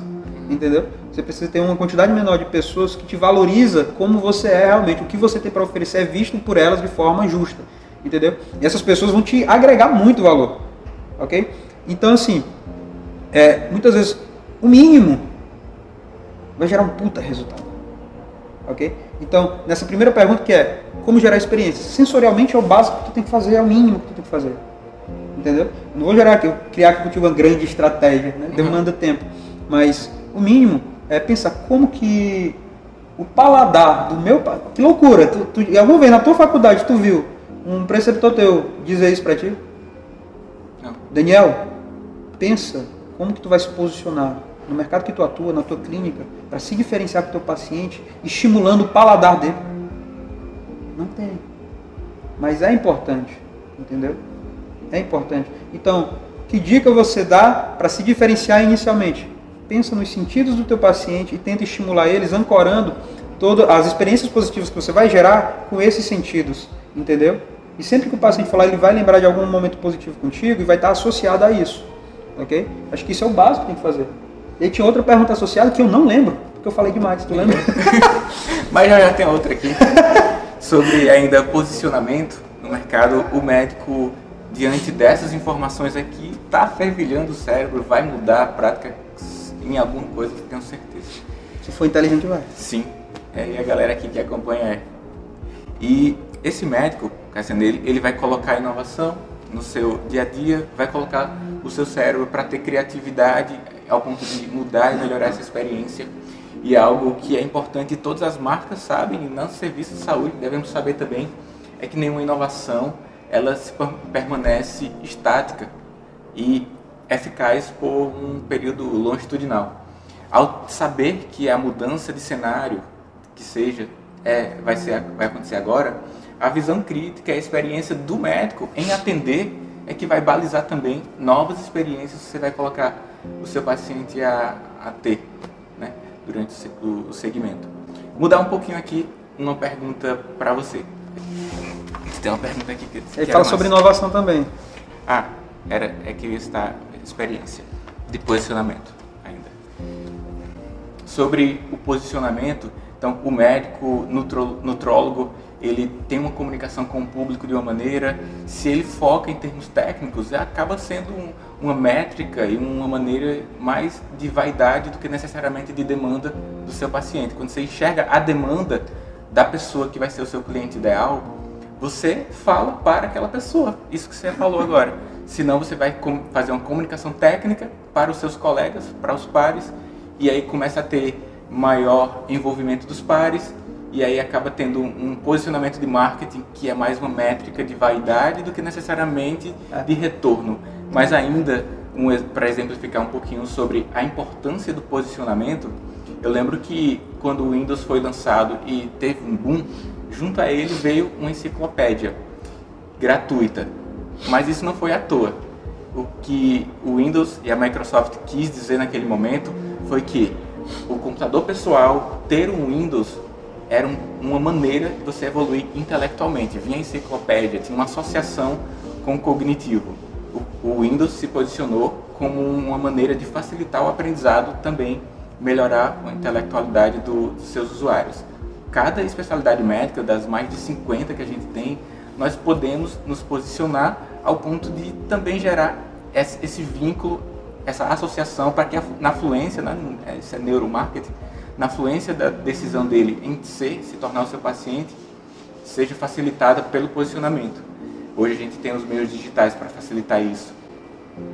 entendeu? Você precisa ter uma quantidade menor de pessoas que te valoriza como você é realmente, o que você tem para oferecer é visto por elas de forma justa, entendeu? E essas pessoas vão te agregar muito valor, ok? Então assim, é, muitas vezes o mínimo vai gerar um puta resultado. Ok? Então, nessa primeira pergunta que é como gerar experiência, sensorialmente é o básico que tu tem que fazer, é o mínimo que tu tem que fazer. Entendeu? Não vou gerar aqui, criar aqui uma grande estratégia, né? Uhum. demanda uhum. tempo. Mas o mínimo é pensar como que o paladar do meu. Que loucura! Tu, tu, em algum vez na tua faculdade tu viu um preceptor teu dizer isso para ti? Não. Daniel, pensa como que tu vai se posicionar no mercado que tu atua, na tua clínica, para se diferenciar com o teu paciente, estimulando o paladar dele? Não tem. Mas é importante, entendeu? É importante. Então, que dica você dá para se diferenciar inicialmente? Pensa nos sentidos do teu paciente e tenta estimular eles ancorando todas as experiências positivas que você vai gerar com esses sentidos, entendeu? E sempre que o paciente falar, ele vai lembrar de algum momento positivo contigo e vai estar associado a isso ok? Acho que isso é o básico que tem que fazer. E tinha outra pergunta associada que eu não lembro, porque eu falei demais, tu lembra? Mas já, já tem outra aqui. Sobre ainda posicionamento no mercado, o médico, diante dessas informações aqui, está fervilhando o cérebro, vai mudar a prática em alguma coisa, tenho certeza. Se for inteligente, vai. Sim. É, e a galera aqui que acompanha é. E esse médico, Cassiano, ele, ele vai colocar inovação no seu dia a dia, vai colocar o seu cérebro para ter criatividade ao ponto de mudar e melhorar essa experiência. E é algo que é importante todas as marcas sabem, e no serviço de saúde devemos saber também, é que nenhuma inovação ela se permanece estática e eficaz por um período longitudinal. Ao saber que a mudança de cenário, que seja, é, vai, ser, vai acontecer agora, a visão crítica, a experiência do médico em atender é que vai balizar também novas experiências que você vai colocar o seu paciente a, a ter né, durante o, o segmento. Mudar um pouquinho aqui uma pergunta para você. Tem uma pergunta aqui que. Ele fala mais... sobre inovação também. Ah, era, é que está experiência de posicionamento ainda. Sobre o posicionamento, então o médico, nutro, nutrólogo, ele tem uma comunicação com o público de uma maneira, se ele foca em termos técnicos, acaba sendo um, uma métrica e uma maneira mais de vaidade do que necessariamente de demanda do seu paciente. Quando você enxerga a demanda da pessoa que vai ser o seu cliente ideal, você fala para aquela pessoa, isso que você falou agora. Senão você vai fazer uma comunicação técnica para os seus colegas, para os pares, e aí começa a ter maior envolvimento dos pares, e aí acaba tendo um posicionamento de marketing que é mais uma métrica de vaidade do que necessariamente é. de retorno. Mas ainda um, para exemplificar um pouquinho sobre a importância do posicionamento, eu lembro que quando o Windows foi lançado e teve um boom, junto a ele veio uma enciclopédia gratuita. Mas isso não foi à toa. O que o Windows e a Microsoft quis dizer naquele momento foi que o computador pessoal ter um Windows era um, uma maneira de você evoluir intelectualmente. Vinha enciclopédia, tinha uma associação com o cognitivo. O, Windows se posicionou como uma maneira de facilitar o aprendizado também, melhorar a intelectualidade do, dos seus usuários. Cada especialidade médica, das mais de 50 que a gente tem, nós podemos nos posicionar ao ponto de também gerar esse, esse vínculo, essa associação para que a, na fluência, né, esse é neuromarketing, na fluência da decisão dele em ser, se tornar o seu paciente, seja facilitada pelo posicionamento. Hoje a gente tem os meios digitais para facilitar isso.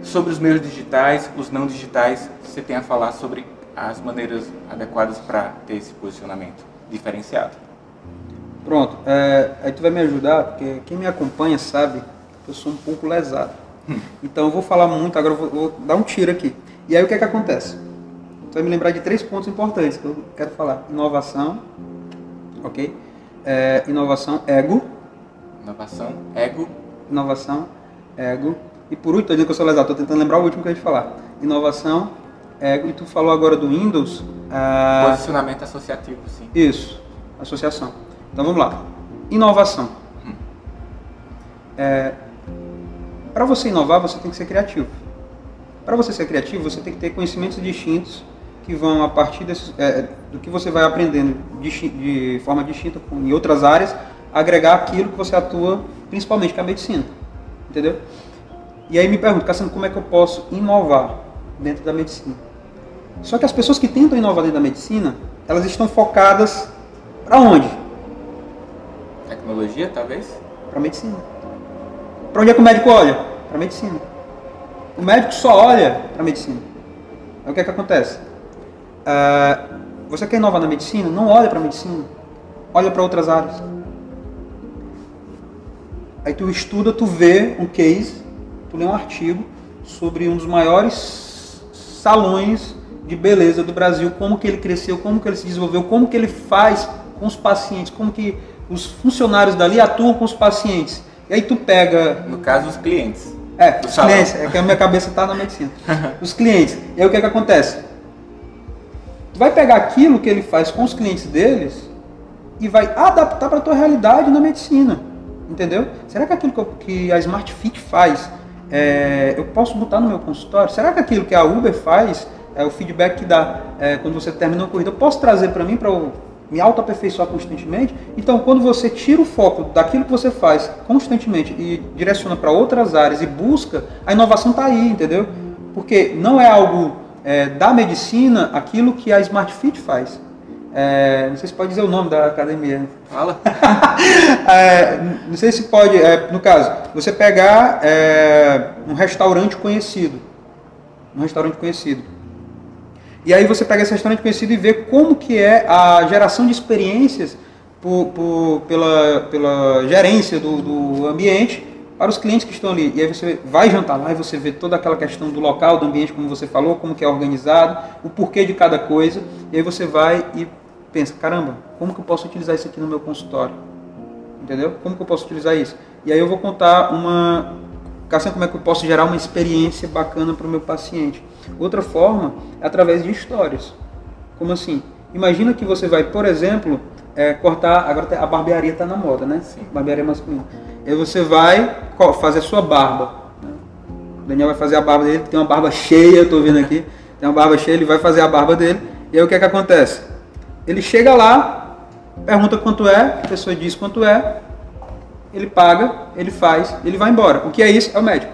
Sobre os meios digitais, os não digitais, você tem a falar sobre as maneiras adequadas para ter esse posicionamento diferenciado. Pronto, é, aí tu vai me ajudar, porque quem me acompanha sabe que eu sou um pouco lesado. Hum. Então eu vou falar muito, agora eu vou, vou dar um tiro aqui. E aí o que é que acontece? Tu vai me lembrar de três pontos importantes que eu quero falar. Inovação, ok? É, inovação, ego. Inovação, ego. Inovação, ego. E por último, tô dizendo que eu sou lesado, tô tentando lembrar o último que a gente falar. Inovação, ego. E tu falou agora do Windows. Ah, Posicionamento associativo, sim. Isso, associação. Então vamos lá. Inovação. Hum. É, Para você inovar, você tem que ser criativo. Para você ser criativo, você tem que ter conhecimentos distintos que vão, a partir desse, é, do que você vai aprendendo de, de forma distinta em outras áreas, agregar aquilo que você atua, principalmente com a medicina. Entendeu? E aí me pergunto, Cassiano, como é que eu posso inovar dentro da medicina? Só que as pessoas que tentam inovar dentro da medicina, elas estão focadas para onde? Tecnologia, talvez? Para medicina. Para onde é que o médico olha? Para medicina. O médico só olha para medicina. Aí o que é que acontece? Uh, você quer inovar na medicina? Não olha para a medicina. Olha para outras áreas. Aí tu estuda, tu vê um case, tu lê um artigo sobre um dos maiores salões de beleza do Brasil, como que ele cresceu, como que ele se desenvolveu, como que ele faz com os pacientes, como que os funcionários dali atuam com os pacientes. E aí tu pega... No caso, os clientes. É, os clientes, é que a minha cabeça está na medicina. os clientes. E aí o que, é que acontece? Tu vai pegar aquilo que ele faz com os clientes deles e vai adaptar para a tua realidade na medicina. Entendeu? Será que aquilo que, eu, que a Smart Fit faz, é, eu posso botar no meu consultório? Será que aquilo que a Uber faz, é, o feedback que dá é, quando você termina a corrida, eu posso trazer para mim para eu me auto-aperfeiçoar constantemente? Então, quando você tira o foco daquilo que você faz constantemente e direciona para outras áreas e busca, a inovação está aí, entendeu? Porque não é algo é, da medicina aquilo que a Smart Fit faz. É, não sei se pode dizer o nome da academia. Fala. é, não sei se pode, é, no caso, você pegar é, um restaurante conhecido. Um restaurante conhecido. E aí você pega esse restaurante conhecido e vê como que é a geração de experiências por, por, pela, pela gerência do, do ambiente para os clientes que estão ali. E aí você vai jantar lá e você vê toda aquela questão do local, do ambiente, como você falou, como que é organizado, o porquê de cada coisa. E aí você vai e pensa, caramba, como que eu posso utilizar isso aqui no meu consultório? Entendeu? Como que eu posso utilizar isso? E aí eu vou contar uma... Cassiano, como é que eu posso gerar uma experiência bacana para o meu paciente? Outra forma é através de histórias. Como assim? Imagina que você vai, por exemplo, é, cortar... Agora a barbearia está na moda, né? Sim. Barbearia masculina Aí você vai fazer a sua barba. O Daniel vai fazer a barba dele, tem uma barba cheia, estou vendo aqui. Tem uma barba cheia, ele vai fazer a barba dele. E aí o que é que acontece? Ele chega lá, pergunta quanto é, a pessoa diz quanto é, ele paga, ele faz, ele vai embora. O que é isso? É o médico.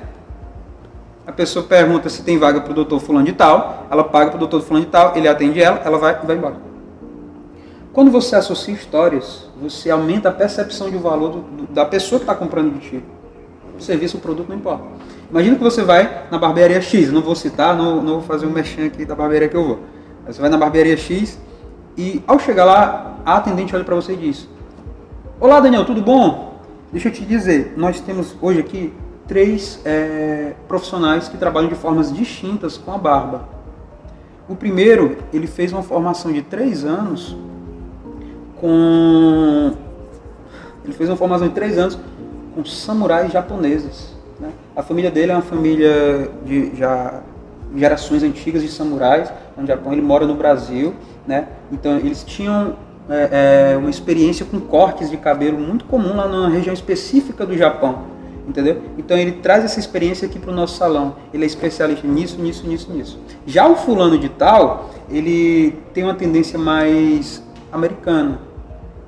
A pessoa pergunta se tem vaga para o doutor fulano de tal, ela paga para o doutor fulano de tal, ele atende ela, ela vai vai embora. Quando você associa histórias, você aumenta a percepção de valor do, do, da pessoa que está comprando de ti. O serviço, o produto, não importa. Imagina que você vai na barbearia X, não vou citar, não, não vou fazer um merchan aqui da barbearia que eu vou. Você vai na barbearia X e ao chegar lá, a atendente olha para você e diz: Olá Daniel, tudo bom? Deixa eu te dizer, nós temos hoje aqui três é, profissionais que trabalham de formas distintas com a barba. O primeiro, ele fez uma formação de três anos com. Ele fez uma formação de três anos com samurais japoneses. Né? A família dele é uma família de já gerações antigas de samurais no Japão. Ele mora no Brasil, né? Então eles tinham é, é, uma experiência com cortes de cabelo muito comum lá numa região específica do Japão entendeu? Então ele traz essa experiência aqui para o nosso salão. Ele é especialista nisso, nisso, nisso, nisso. Já o fulano de tal, ele tem uma tendência mais americana.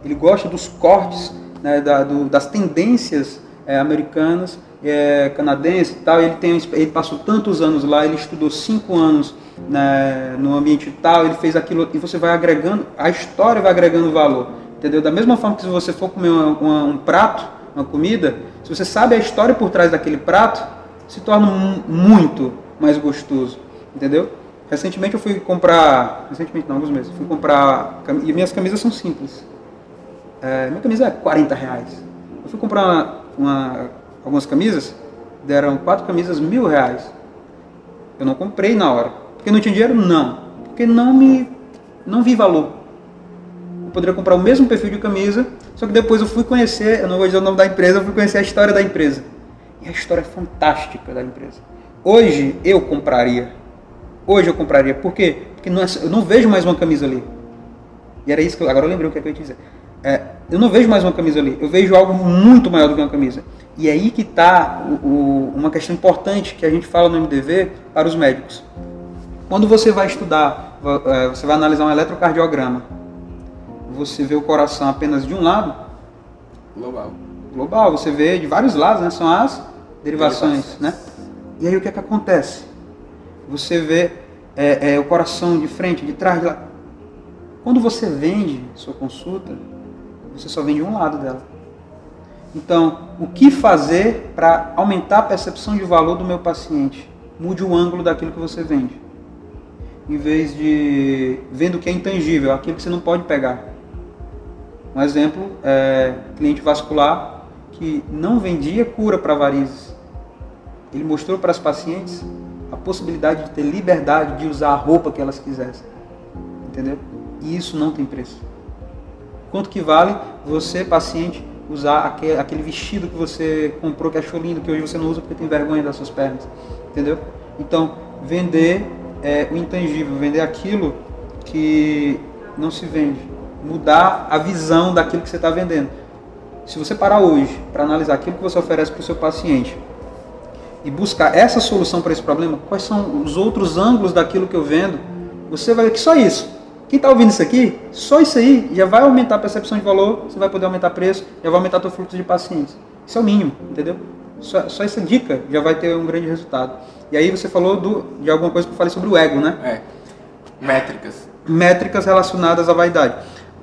Ele gosta dos cortes, né, da, do, das tendências é, americanas, é, canadenses e tal. Ele, tem, ele passou tantos anos lá, ele estudou cinco anos né, no ambiente tal, ele fez aquilo, e você vai agregando, a história vai agregando valor. Entendeu? Da mesma forma que se você for comer uma, uma, um prato, uma comida, se você sabe a história por trás daquele prato, se torna muito mais gostoso, entendeu? Recentemente eu fui comprar, recentemente não, alguns meses, fui comprar, e minhas camisas são simples. É, minha camisa é 40 reais. Eu fui comprar uma, uma, algumas camisas, deram quatro camisas mil reais. Eu não comprei na hora. Porque não tinha dinheiro? Não. Porque não me, não vi valor. Eu poderia comprar o mesmo perfil de camisa só que depois eu fui conhecer, eu não vou dizer o nome da empresa, eu fui conhecer a história da empresa. E a história é fantástica da empresa. Hoje eu compraria. Hoje eu compraria. Por quê? Porque não é, eu não vejo mais uma camisa ali. E era isso que eu, agora eu lembrei o que, é que eu ia dizer. É, eu não vejo mais uma camisa ali. Eu vejo algo muito maior do que uma camisa. E é aí que está uma questão importante que a gente fala no MDV para os médicos. Quando você vai estudar, é, você vai analisar um eletrocardiograma, você vê o coração apenas de um lado. Global. Global, você vê de vários lados, né? São as derivações, né? E aí o que é que acontece? Você vê é, é, o coração de frente, de trás, de lá. Quando você vende sua consulta, você só vende um lado dela. Então, o que fazer para aumentar a percepção de valor do meu paciente? Mude o ângulo daquilo que você vende. Em vez de vendo o que é intangível, aquilo que você não pode pegar. Um exemplo é cliente vascular que não vendia cura para varizes. Ele mostrou para as pacientes a possibilidade de ter liberdade de usar a roupa que elas quisessem. Entendeu? E isso não tem preço. Quanto que vale você, paciente, usar aquele, aquele vestido que você comprou, que achou lindo, que hoje você não usa porque tem vergonha das suas pernas? Entendeu? Então, vender é, o intangível, vender aquilo que não se vende mudar a visão daquilo que você está vendendo. Se você parar hoje para analisar aquilo que você oferece para o seu paciente e buscar essa solução para esse problema, quais são os outros ângulos daquilo que eu vendo, você vai ver que só isso. Quem está ouvindo isso aqui, só isso aí já vai aumentar a percepção de valor, você vai poder aumentar preço, já vai aumentar o fluxo de pacientes. Isso é o mínimo, entendeu? Só, só, essa dica já vai ter um grande resultado. E aí você falou do, de alguma coisa que eu falei sobre o ego, né? É. Métricas. Métricas relacionadas à vaidade.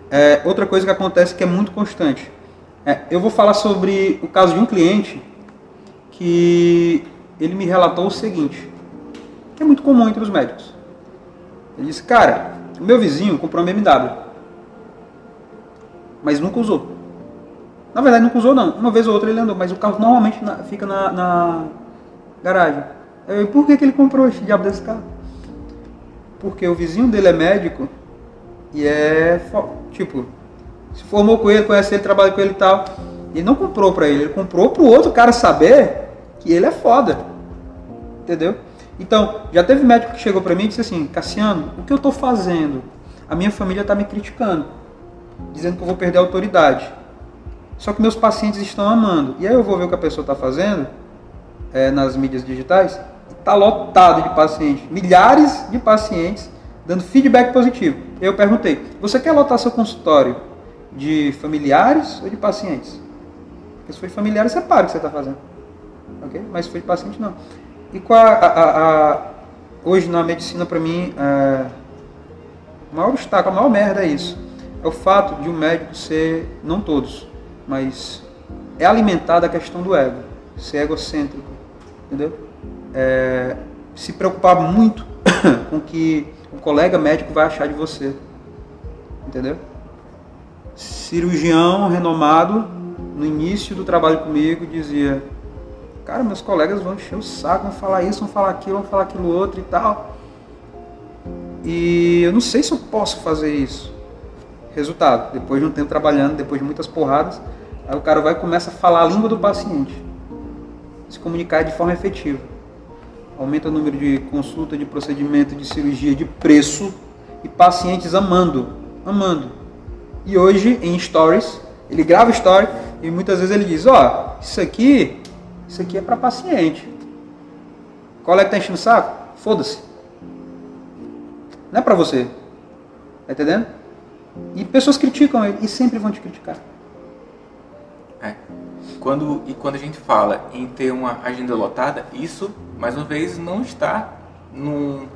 É, outra coisa que acontece que é muito constante. É, eu vou falar sobre o caso de um cliente que ele me relatou o seguinte, que é muito comum entre os médicos. Ele disse, cara, meu vizinho comprou uma BMW, mas nunca usou. Na verdade, nunca usou não. Uma vez ou outra ele andou, mas o carro normalmente fica na, na garagem. Eu, por que, que ele comprou esse diabo desse carro? Porque o vizinho dele é médico e é, tipo, se formou com ele, conhece ele, trabalha com ele e tal. Ele não comprou para ele, ele comprou para o outro cara saber que ele é foda. Entendeu? Então, já teve médico que chegou para mim e disse assim: Cassiano, o que eu estou fazendo? A minha família está me criticando, dizendo que eu vou perder a autoridade. Só que meus pacientes estão amando. E aí eu vou ver o que a pessoa está fazendo é, nas mídias digitais. Está lotado de pacientes, milhares de pacientes dando feedback positivo. Eu perguntei: você quer lotar seu consultório de familiares ou de pacientes? Porque se for de familiares, você para o que você está fazendo. Ok? Mas se for de paciente, não. E qual a, a, a hoje na medicina, para mim, é, o maior obstáculo, a maior merda é isso. É o fato de um médico ser, não todos, mas é alimentada a questão do ego, ser egocêntrico, entendeu? É, se preocupar muito com que o colega médico vai achar de você. Entendeu? Cirurgião renomado, no início do trabalho comigo, dizia: Cara, meus colegas vão encher o saco, vão falar isso, vão falar aquilo, vão falar aquilo outro e tal. E eu não sei se eu posso fazer isso. Resultado, depois de um tempo trabalhando, depois de muitas porradas, aí o cara vai e começa a falar a língua do paciente. Se comunicar de forma efetiva. Aumenta o número de consulta, de procedimento, de cirurgia, de preço e pacientes amando, amando. E hoje em stories, ele grava story e muitas vezes ele diz, ó, oh, isso aqui, isso aqui é para paciente. Qual é que tá enchendo o saco? Foda-se. Não é para você. Tá entendendo? E pessoas criticam ele e sempre vão te criticar. É. Quando, e quando a gente fala em ter uma agenda lotada, isso, mais uma vez, não está num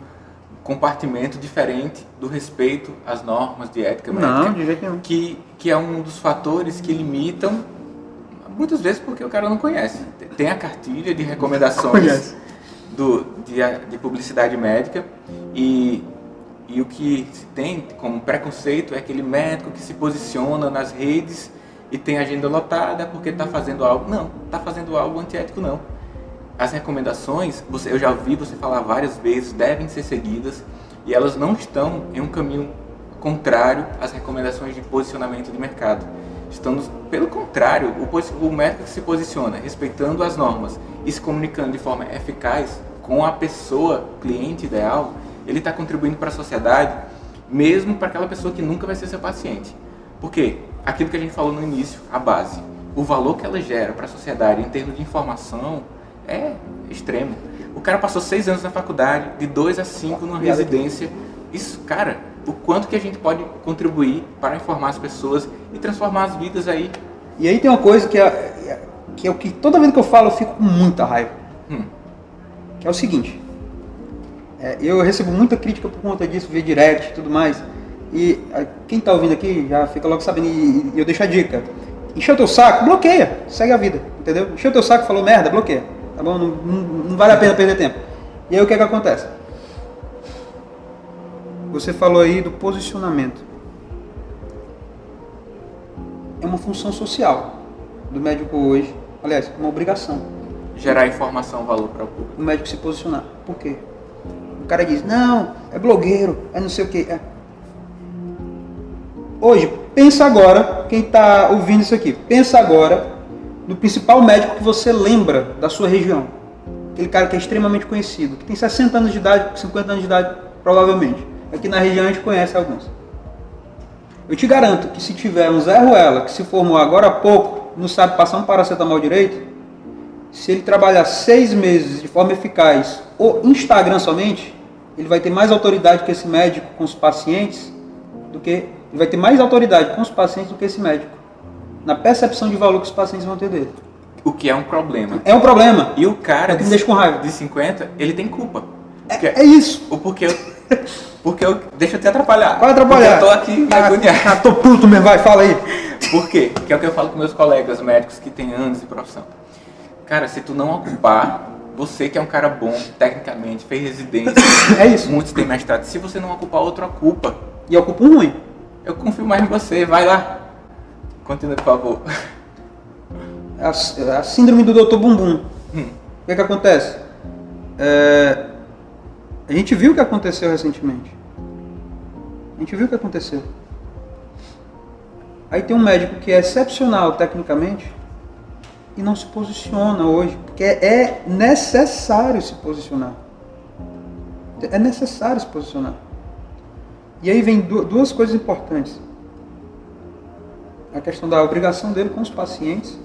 compartimento diferente do respeito às normas de ética médica. Não, de jeito nenhum. Que, que é um dos fatores que limitam, muitas vezes porque o cara não conhece. Tem a cartilha de recomendações do, de, de publicidade médica e e o que se tem como preconceito é aquele médico que se posiciona nas redes e tem agenda lotada porque está fazendo algo. Não, está fazendo algo antiético não. As recomendações, você, eu já ouvi você falar várias vezes, devem ser seguidas e elas não estão em um caminho contrário às recomendações de posicionamento de mercado. Estamos, pelo contrário, o, o médico que se posiciona respeitando as normas e se comunicando de forma eficaz com a pessoa, cliente ideal, ele está contribuindo para a sociedade, mesmo para aquela pessoa que nunca vai ser seu paciente. Por quê? Aquilo que a gente falou no início, a base. O valor que ela gera para a sociedade em termos de informação é extremo. O cara passou seis anos na faculdade, de dois a cinco numa residência. Isso, cara, o quanto que a gente pode contribuir para informar as pessoas e transformar as vidas aí. E aí tem uma coisa que é, que é o que toda vez que eu falo eu fico com muita raiva. Hum. Que é o seguinte. É, eu recebo muita crítica por conta disso, via direct e tudo mais. E quem está ouvindo aqui já fica logo sabendo, e, eu deixo a dica. Encheu teu saco, bloqueia, segue a vida, entendeu? Encheu teu saco, falou merda, bloqueia, tá bom? Não, não, não vale a pena perder tempo. E aí o que é que acontece? Você falou aí do posicionamento. É uma função social do médico hoje, aliás, uma obrigação. Gerar informação, valor para o público. O médico se posicionar. Por quê? cara diz, não, é blogueiro, é não sei o que. É. Hoje, pensa agora, quem está ouvindo isso aqui, pensa agora no principal médico que você lembra da sua região. Aquele cara que é extremamente conhecido, que tem 60 anos de idade, 50 anos de idade, provavelmente. Aqui na região a gente conhece alguns. Eu te garanto que se tiver um Zé Ruela que se formou agora há pouco, não sabe passar um paracetamol direito, se ele trabalhar seis meses de forma eficaz ou Instagram somente, ele vai ter mais autoridade que esse médico com os pacientes do que ele vai ter mais autoridade com os pacientes do que esse médico na percepção de valor que os pacientes vão ter dele. O que é um problema. É um problema. E o cara é que de, deixa com raiva. de 50, ele tem culpa. É, é isso. O porque eu, porque eu deixa eu te atrapalhar. Vai atrapalhar. Porque eu tô aqui ah, agoniado. Ah, tô puto mesmo, vai, fala aí. Por quê? Que é o que eu falo com meus colegas médicos que têm anos de profissão. Cara, se tu não ocupar você que é um cara bom, tecnicamente, fez residência. é isso. Muitos têm mestrado. Se você não ocupar outro, ocupa. E ocupa um ruim. Eu confio mais em você, vai lá. Continue, por favor. A, a síndrome do Dr. Bumbum. Hum. O que, é que acontece? É, a gente viu o que aconteceu recentemente. A gente viu o que aconteceu. Aí tem um médico que é excepcional tecnicamente, e não se posiciona hoje, porque é necessário se posicionar. É necessário se posicionar. E aí vem duas coisas importantes. A questão da obrigação dele com os pacientes.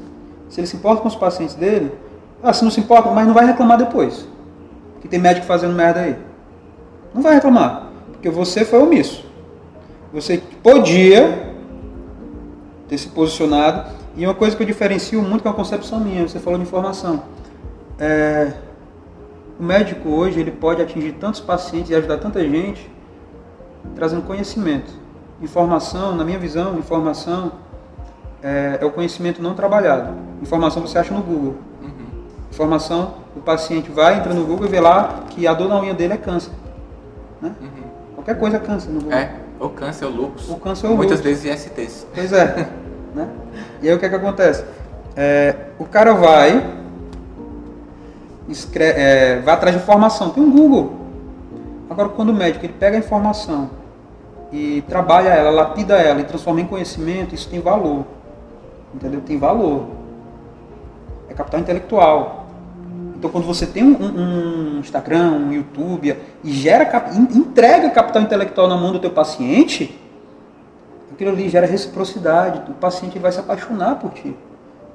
Se ele se importa com os pacientes dele, ah, se não se importa, mas não vai reclamar depois. Que tem médico fazendo merda aí. Não vai reclamar, porque você foi omisso. Você podia ter se posicionado e uma coisa que eu diferencio muito com a concepção minha, você falou de informação. É, o médico hoje ele pode atingir tantos pacientes e ajudar tanta gente trazendo conhecimento. Informação, na minha visão, informação é, é o conhecimento não trabalhado. Informação você acha no Google. Uhum. Informação, o paciente vai, entra no Google e vê lá que a dor na unha dele é câncer. Né? Uhum. Qualquer coisa é no Google. É, ou câncer ou lúpus. O câncer ou Muitas lúpus. vezes ISTs. Pois é. né? E aí o que é que acontece? É, o cara vai, escreve, é, vai atrás de informação. Tem um Google. Agora, quando o médico ele pega a informação e trabalha ela, lapida ela e transforma em conhecimento, isso tem valor. Entendeu? Tem valor. É capital intelectual. Então, quando você tem um, um Instagram, um YouTube e gera, entrega capital intelectual na mão do teu paciente, aquilo ali gera reciprocidade. O paciente vai se apaixonar por ti.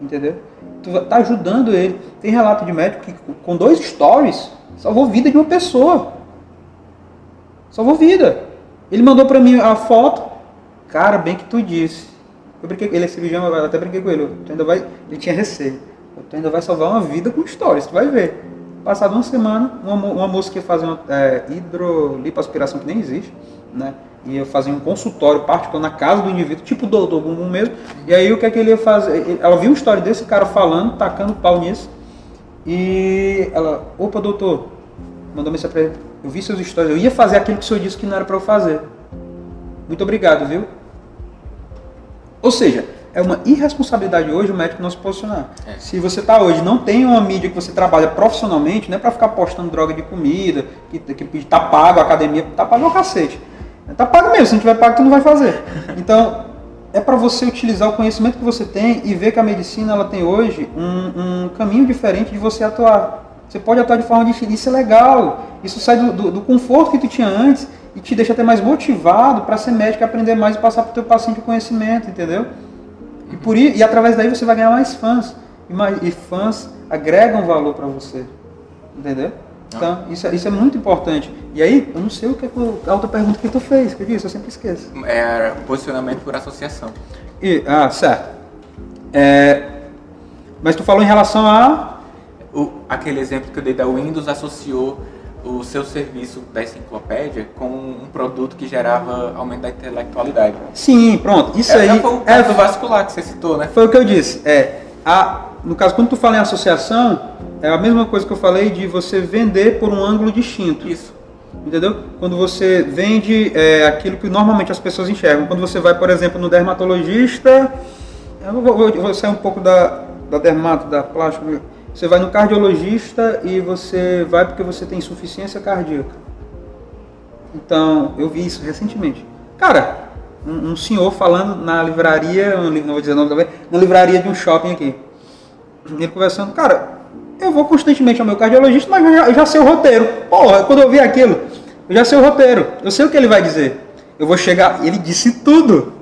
Entendeu? Tu tá ajudando ele. Tem relato de médico que com dois stories salvou vida de uma pessoa. Salvou vida. Ele mandou para mim a foto. Cara, bem que tu disse. Eu brinquei, ele é cirurgião, eu até brinquei com ele. Tu ainda vai, ele tinha receio. Tu ainda vai salvar uma vida com stories, tu vai ver. Passado uma semana, uma, uma moça que fazia uma é, hidrolipoaspiração que nem existe, né? Eu fazia um consultório particular na casa do indivíduo, tipo do doutor Bumbum mesmo. E aí o que é que ele ia fazer? Ela viu uma história desse cara falando, tacando pau nisso. E ela, opa doutor, mandou mensagem pra ele. Eu vi seus stories, eu ia fazer aquilo que o senhor disse que não era para eu fazer. Muito obrigado, viu? Ou seja, é uma irresponsabilidade hoje o médico não se posicionar. É. Se você está hoje, não tem uma mídia que você trabalha profissionalmente, não é para ficar postando droga de comida, que, que tá pago a academia, tá pago o cacete. Tá pago mesmo, se não tiver pago, tu não vai fazer. Então, é para você utilizar o conhecimento que você tem e ver que a medicina ela tem hoje um, um caminho diferente de você atuar. Você pode atuar de forma diferente, isso é legal. Isso sai do, do, do conforto que tu tinha antes e te deixa até mais motivado para ser médico, aprender mais e passar para o teu paciente o conhecimento, entendeu? E, por, e através daí você vai ganhar mais fãs. E, mais, e fãs agregam valor para você, entendeu? Então, isso, é, isso é muito importante. E aí, eu não sei o que é a outra pergunta que tu fez, que eu disse, eu sempre esqueço. É posicionamento por associação. E, ah, certo. É, mas tu falou em relação a... O, aquele exemplo que eu dei da Windows associou o seu serviço da enciclopédia com um produto que gerava aumento da intelectualidade. Sim, pronto. Isso é, aí... Foi o caso é, vascular que você citou, né? Foi o que eu disse. É, a, no caso, quando tu fala em associação, é a mesma coisa que eu falei de você vender por um ângulo distinto. Isso. Entendeu? Quando você vende é, aquilo que normalmente as pessoas enxergam. Quando você vai, por exemplo, no dermatologista, eu vou, vou, vou sair um pouco da, da dermato, da plástica. Você vai no cardiologista e você vai porque você tem insuficiência cardíaca. Então, eu vi isso recentemente. Cara, um, um senhor falando na livraria, não vou dizer nome também, na livraria de um shopping aqui. Ele conversando, cara, eu vou constantemente ao meu cardiologista, mas eu já, eu já sei o roteiro. Porra, quando eu vi aquilo, eu já sei o roteiro. Eu sei o que ele vai dizer. Eu vou chegar. Ele disse tudo.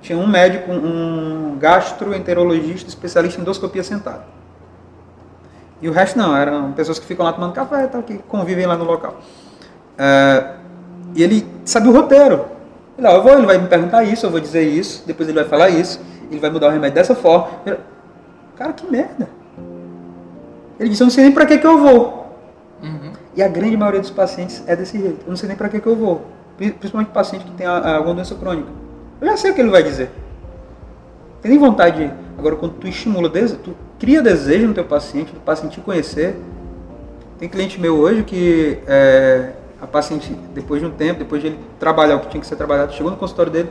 Tinha um médico, um gastroenterologista, especialista em endoscopia sentado. E o resto não, eram pessoas que ficam lá tomando café, tal, que convivem lá no local. É, e ele sabe o roteiro. Ele, ó, eu vou, ele vai me perguntar isso, eu vou dizer isso, depois ele vai falar isso, ele vai mudar o remédio dessa forma. Cara, que merda. Ele disse, eu não sei nem para que, que eu vou. Uhum. E a grande maioria dos pacientes é desse jeito. Eu não sei nem para que, que eu vou. Principalmente paciente que tem alguma doença crônica. Eu já sei o que ele vai dizer. Tem nem vontade de. Agora, quando tu estimula, tu cria desejo no teu paciente, do paciente te conhecer. Tem cliente meu hoje que é, a paciente, depois de um tempo, depois de ele trabalhar o que tinha que ser trabalhado, chegou no consultório dele.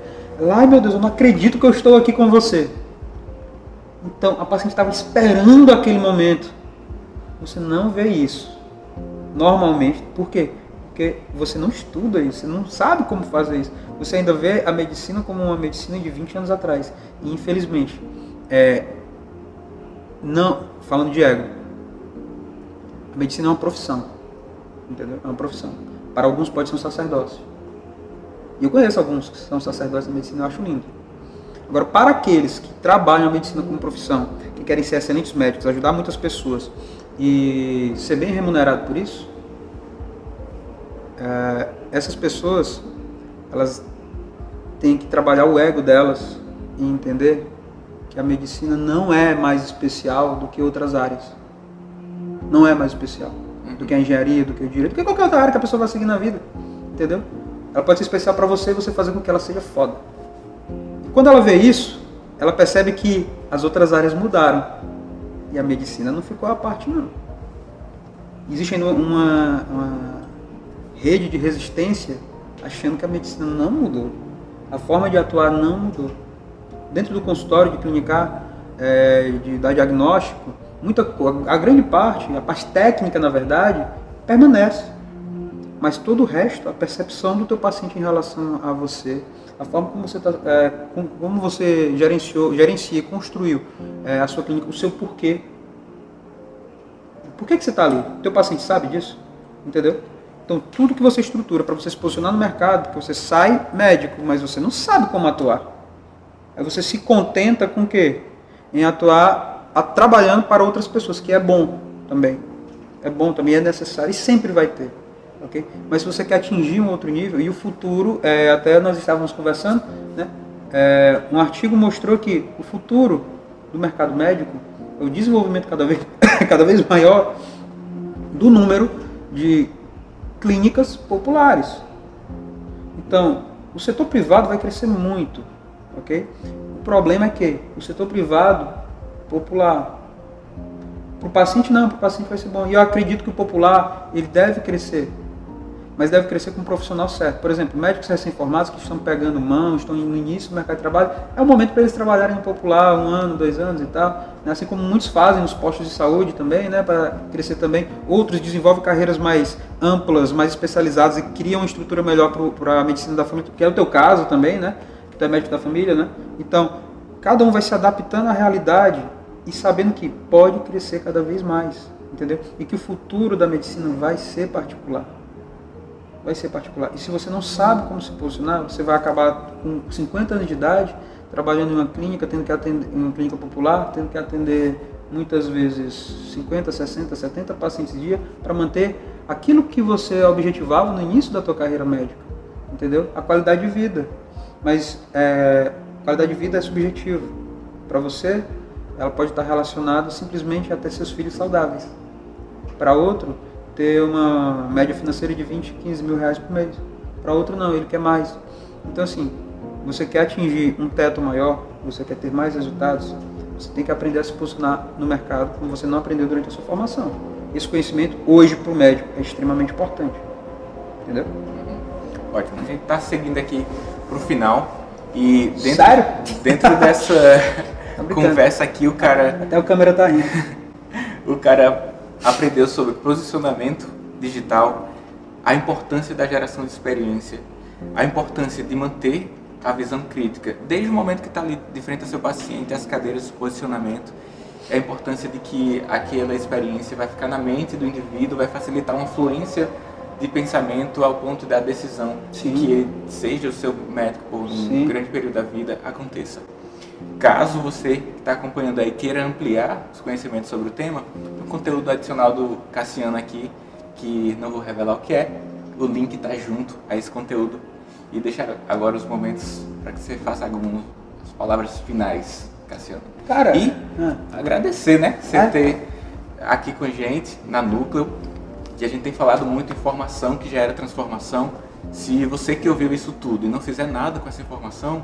Ai meu Deus, eu não acredito que eu estou aqui com você. Então, a paciente estava esperando aquele momento. Você não vê isso. Normalmente. Por quê? Porque você não estuda isso, você não sabe como fazer isso. Você ainda vê a medicina como uma medicina de 20 anos atrás. E infelizmente, é, não, falando de ego, a medicina é uma profissão. Entendeu? É uma profissão. Para alguns pode ser um sacerdócio. E eu conheço alguns que são sacerdotes da medicina, eu acho lindo. Agora, para aqueles que trabalham a medicina como profissão, que querem ser excelentes médicos, ajudar muitas pessoas, e ser bem remunerado por isso, é, essas pessoas elas têm que trabalhar o ego delas e entender que a medicina não é mais especial do que outras áreas. Não é mais especial do que a engenharia, do que o direito, do que qualquer outra área que a pessoa vai seguir na vida. Entendeu? Ela pode ser especial para você e você fazer com que ela seja foda. E quando ela vê isso, ela percebe que as outras áreas mudaram e a medicina não ficou à parte, não. Existe ainda uma, uma rede de resistência achando que a medicina não mudou. A forma de atuar não mudou. Dentro do consultório, de clinicar, é, de dar diagnóstico, muita a grande parte, a parte técnica, na verdade, permanece. Mas todo o resto, a percepção do teu paciente em relação a você, a forma como você, tá, é, como você gerenciou, gerencia, construiu é, a sua clínica, o seu porquê. Por que, que você está ali? O teu paciente sabe disso? Entendeu? Então, tudo que você estrutura para você se posicionar no mercado, porque você sai médico, mas você não sabe como atuar. Aí você se contenta com o quê? Em atuar a, trabalhando para outras pessoas, que é bom também. É bom também, é necessário e sempre vai ter. Okay? Mas se você quer atingir um outro nível, e o futuro, é, até nós estávamos conversando, né? É, um artigo mostrou que o futuro do mercado médico é o desenvolvimento cada vez, cada vez maior do número de clínicas populares. Então, o setor privado vai crescer muito, ok? O problema é que o setor privado popular para o paciente não, para o paciente vai ser bom. E eu acredito que o popular ele deve crescer mas deve crescer com um profissional certo. Por exemplo, médicos recém-formados que estão pegando mão, estão no início do mercado de trabalho, é o momento para eles trabalharem no popular, um ano, dois anos e tal. Né? Assim como muitos fazem nos postos de saúde também, né? para crescer também. Outros desenvolvem carreiras mais amplas, mais especializadas e criam uma estrutura melhor para a medicina da família, que é o teu caso também, né? Tu é médico da família. Né? Então, cada um vai se adaptando à realidade e sabendo que pode crescer cada vez mais, entendeu? E que o futuro da medicina vai ser particular vai ser particular. E se você não sabe como se posicionar, você vai acabar com 50 anos de idade, trabalhando em uma clínica, tendo que atender em uma clínica popular, tendo que atender muitas vezes 50, 60, 70 pacientes dia para manter aquilo que você objetivava no início da tua carreira médica, entendeu? A qualidade de vida. Mas é, qualidade de vida é subjetiva. Para você, ela pode estar relacionada simplesmente a ter seus filhos saudáveis. Para outro, ter uma média financeira de 20, 15 mil reais por mês. Para outro não, ele quer mais. Então assim, você quer atingir um teto maior, você quer ter mais resultados, você tem que aprender a se posicionar no mercado como você não aprendeu durante a sua formação. Esse conhecimento hoje para o médico é extremamente importante. Entendeu? Ótimo. A gente está seguindo aqui para o final e dentro, Sério? dentro dessa conversa aqui o cara até o câmera tá rindo. o cara aprendeu sobre posicionamento digital, a importância da geração de experiência, a importância de manter a visão crítica, desde o momento que está ali de frente ao seu paciente, as cadeiras de posicionamento, a importância de que aquela experiência vai ficar na mente do indivíduo, vai facilitar uma fluência de pensamento ao ponto da decisão Sim. que ele seja o seu médico por um Sim. grande período da vida aconteça. Caso você que está acompanhando aí queira ampliar os conhecimentos sobre o tema, o conteúdo adicional do Cassiano aqui, que não vou revelar o que é, o link está junto a esse conteúdo. E deixar agora os momentos para que você faça algumas palavras finais, Cassiano. Cara, e ah. agradecer, né? Você é? ter aqui com a gente na Núcleo, que a gente tem falado muito informação que gera transformação. Se você que ouviu isso tudo e não fizer nada com essa informação,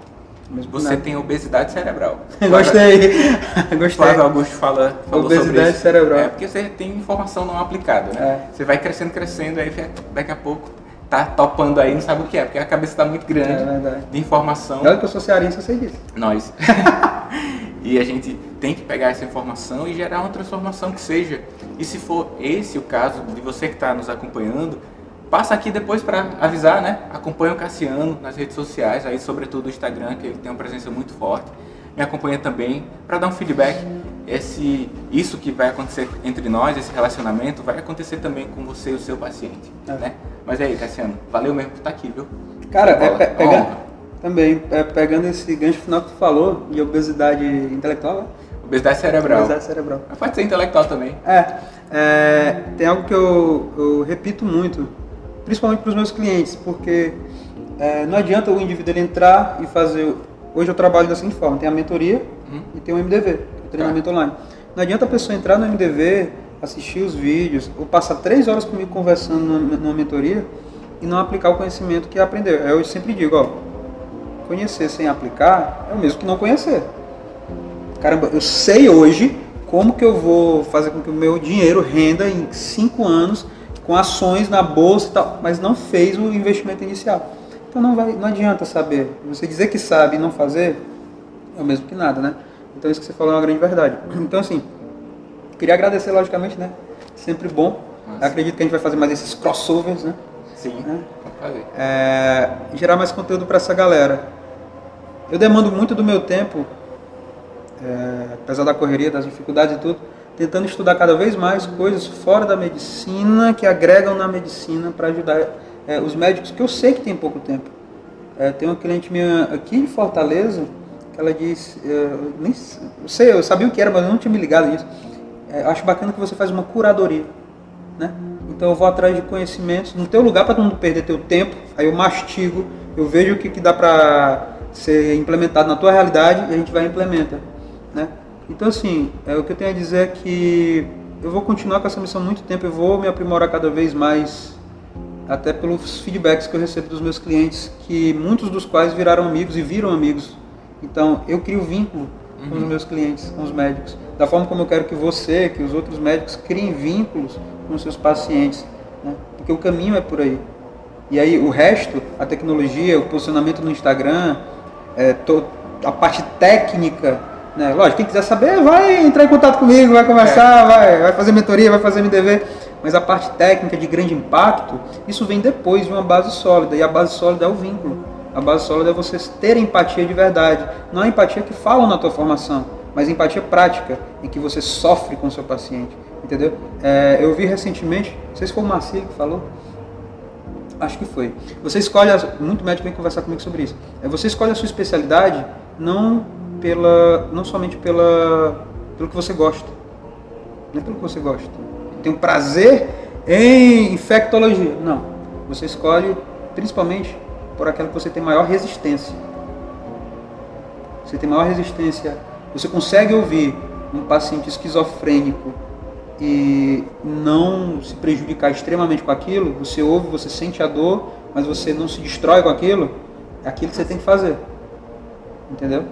você nada. tem obesidade cerebral. Gostei. Gostei. Flávio Augusto fala, falou obesidade sobre isso. cerebral. É porque você tem informação não aplicada, né? É. Você vai crescendo, crescendo, aí daqui a pouco tá topando aí, não sabe o que é, porque a cabeça está muito grande é de informação. Olha que eu sou cearense, eu sei disso. Nós. e a gente tem que pegar essa informação e gerar uma transformação que seja. E se for esse o caso de você que está nos acompanhando, passa aqui depois para avisar, né? Acompanha o Cassiano nas redes sociais, aí sobretudo o Instagram, que ele tem uma presença muito forte. Me acompanha também para dar um feedback. Esse, isso que vai acontecer entre nós, esse relacionamento, vai acontecer também com você e o seu paciente, é. né? Mas aí, Cassiano, valeu mesmo por estar aqui, viu? Cara, é, pe também, é, pegando esse gancho final que tu falou, de obesidade intelectual, né? Obesidade cerebral. Obesidade cerebral. Mas pode ser intelectual também. É, é tem algo que eu, eu repito muito principalmente para os meus clientes, porque é, não adianta o indivíduo entrar e fazer. Hoje eu trabalho da seguinte forma: tem a mentoria uhum. e tem o MDV, o treinamento online. Não adianta a pessoa entrar no MDV, assistir os vídeos, ou passar três horas comigo conversando numa, mentoria e não aplicar o conhecimento que aprendeu. Eu sempre digo: ó, conhecer sem aplicar é o mesmo que não conhecer. Caramba, eu sei hoje como que eu vou fazer com que o meu dinheiro renda em cinco anos com ações na bolsa e tal, mas não fez o investimento inicial. Então não, vai, não adianta saber. Você dizer que sabe e não fazer é o mesmo que nada, né? Então isso que você falou é uma grande verdade. Então assim, queria agradecer, logicamente, né? Sempre bom. Nossa. Acredito que a gente vai fazer mais esses crossovers, né? Sim, É. fazer. É, gerar mais conteúdo para essa galera. Eu demando muito do meu tempo, é, apesar da correria, das dificuldades e tudo, tentando estudar cada vez mais coisas fora da medicina que agregam na medicina para ajudar é, os médicos que eu sei que tem pouco tempo. É, tem uma cliente minha aqui em Fortaleza que ela disse, é, eu nem sei, eu sabia o que era, mas eu não tinha me ligado nisso. É, acho bacana que você faz uma curadoria, né? Então eu vou atrás de conhecimentos no teu lugar para não perder teu tempo. Aí eu mastigo, eu vejo o que, que dá para ser implementado na tua realidade e a gente vai implementa, né? Então assim, é, o que eu tenho a dizer é que eu vou continuar com essa missão muito tempo, eu vou me aprimorar cada vez mais até pelos feedbacks que eu recebo dos meus clientes, que muitos dos quais viraram amigos e viram amigos. Então, eu crio vínculo com os meus clientes, com os médicos, da forma como eu quero que você, que os outros médicos criem vínculos com os seus pacientes, né? porque o caminho é por aí. E aí o resto, a tecnologia, o posicionamento no Instagram, é, a parte técnica, né? Lógico, quem quiser saber, vai entrar em contato comigo, vai conversar, vai, vai fazer mentoria, vai fazer MDV. Mas a parte técnica de grande impacto, isso vem depois de uma base sólida. E a base sólida é o vínculo. A base sólida é você ter empatia de verdade. Não a empatia que falam na tua formação, mas empatia prática, em que você sofre com o seu paciente. Entendeu? É, eu vi recentemente, não sei se foi o Marcelo que falou, Acho que foi. Você escolhe, a, muito médico vem conversar comigo sobre isso. É, você escolhe a sua especialidade não pela, não somente pela, pelo que você gosta, não é pelo que você gosta. Tem um prazer em infectologia, não. Você escolhe principalmente por aquela que você tem maior resistência. Você tem maior resistência. Você consegue ouvir um paciente esquizofrênico e não se prejudicar extremamente com aquilo, você ouve, você sente a dor, mas você não se destrói com aquilo, é aquilo que você tem que fazer. Entendeu?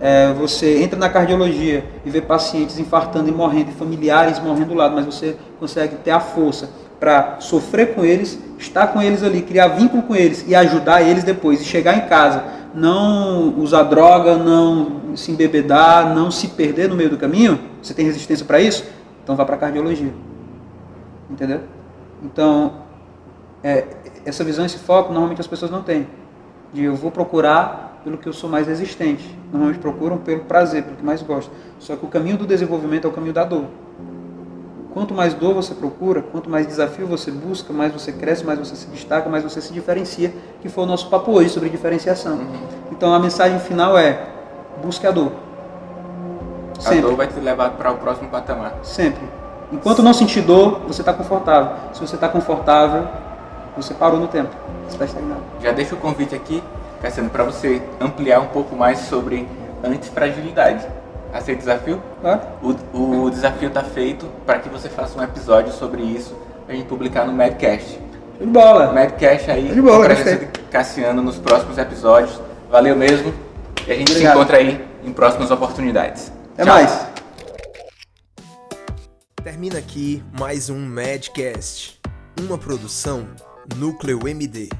É, você entra na cardiologia e vê pacientes infartando e morrendo, e familiares morrendo do lado, mas você consegue ter a força para sofrer com eles, estar com eles ali, criar vínculo com eles e ajudar eles depois, e chegar em casa, não usar droga, não se embebedar, não se perder no meio do caminho, você tem resistência para isso? Então vá para cardiologia. Entendeu? Então, é, essa visão, esse foco, normalmente as pessoas não têm. De eu vou procurar pelo que eu sou mais resistente. Normalmente procuram pelo prazer, pelo que mais gostam. Só que o caminho do desenvolvimento é o caminho da dor. Quanto mais dor você procura, quanto mais desafio você busca, mais você cresce, mais você se destaca, mais você se diferencia, que foi o nosso papo hoje sobre diferenciação. Então a mensagem final é: busque a dor. A Sempre. dor vai te levar para o próximo patamar. Sempre. Enquanto não sentir dor, você está confortável. Se você está confortável, você parou no tempo. Você está estagnado. Já deixo o convite aqui, Cassiano, para você ampliar um pouco mais sobre antifragilidade. Aceita o desafio? Claro? O, o desafio está feito para que você faça um episódio sobre isso para a gente publicar no Madcast. Show de bola. Madcast aí, de bola, presença de Cassiano nos próximos episódios. Valeu mesmo. E a gente Obrigado. se encontra aí em próximas oportunidades. Até Tchau. mais. Termina aqui mais um Madcast, uma produção Núcleo MD.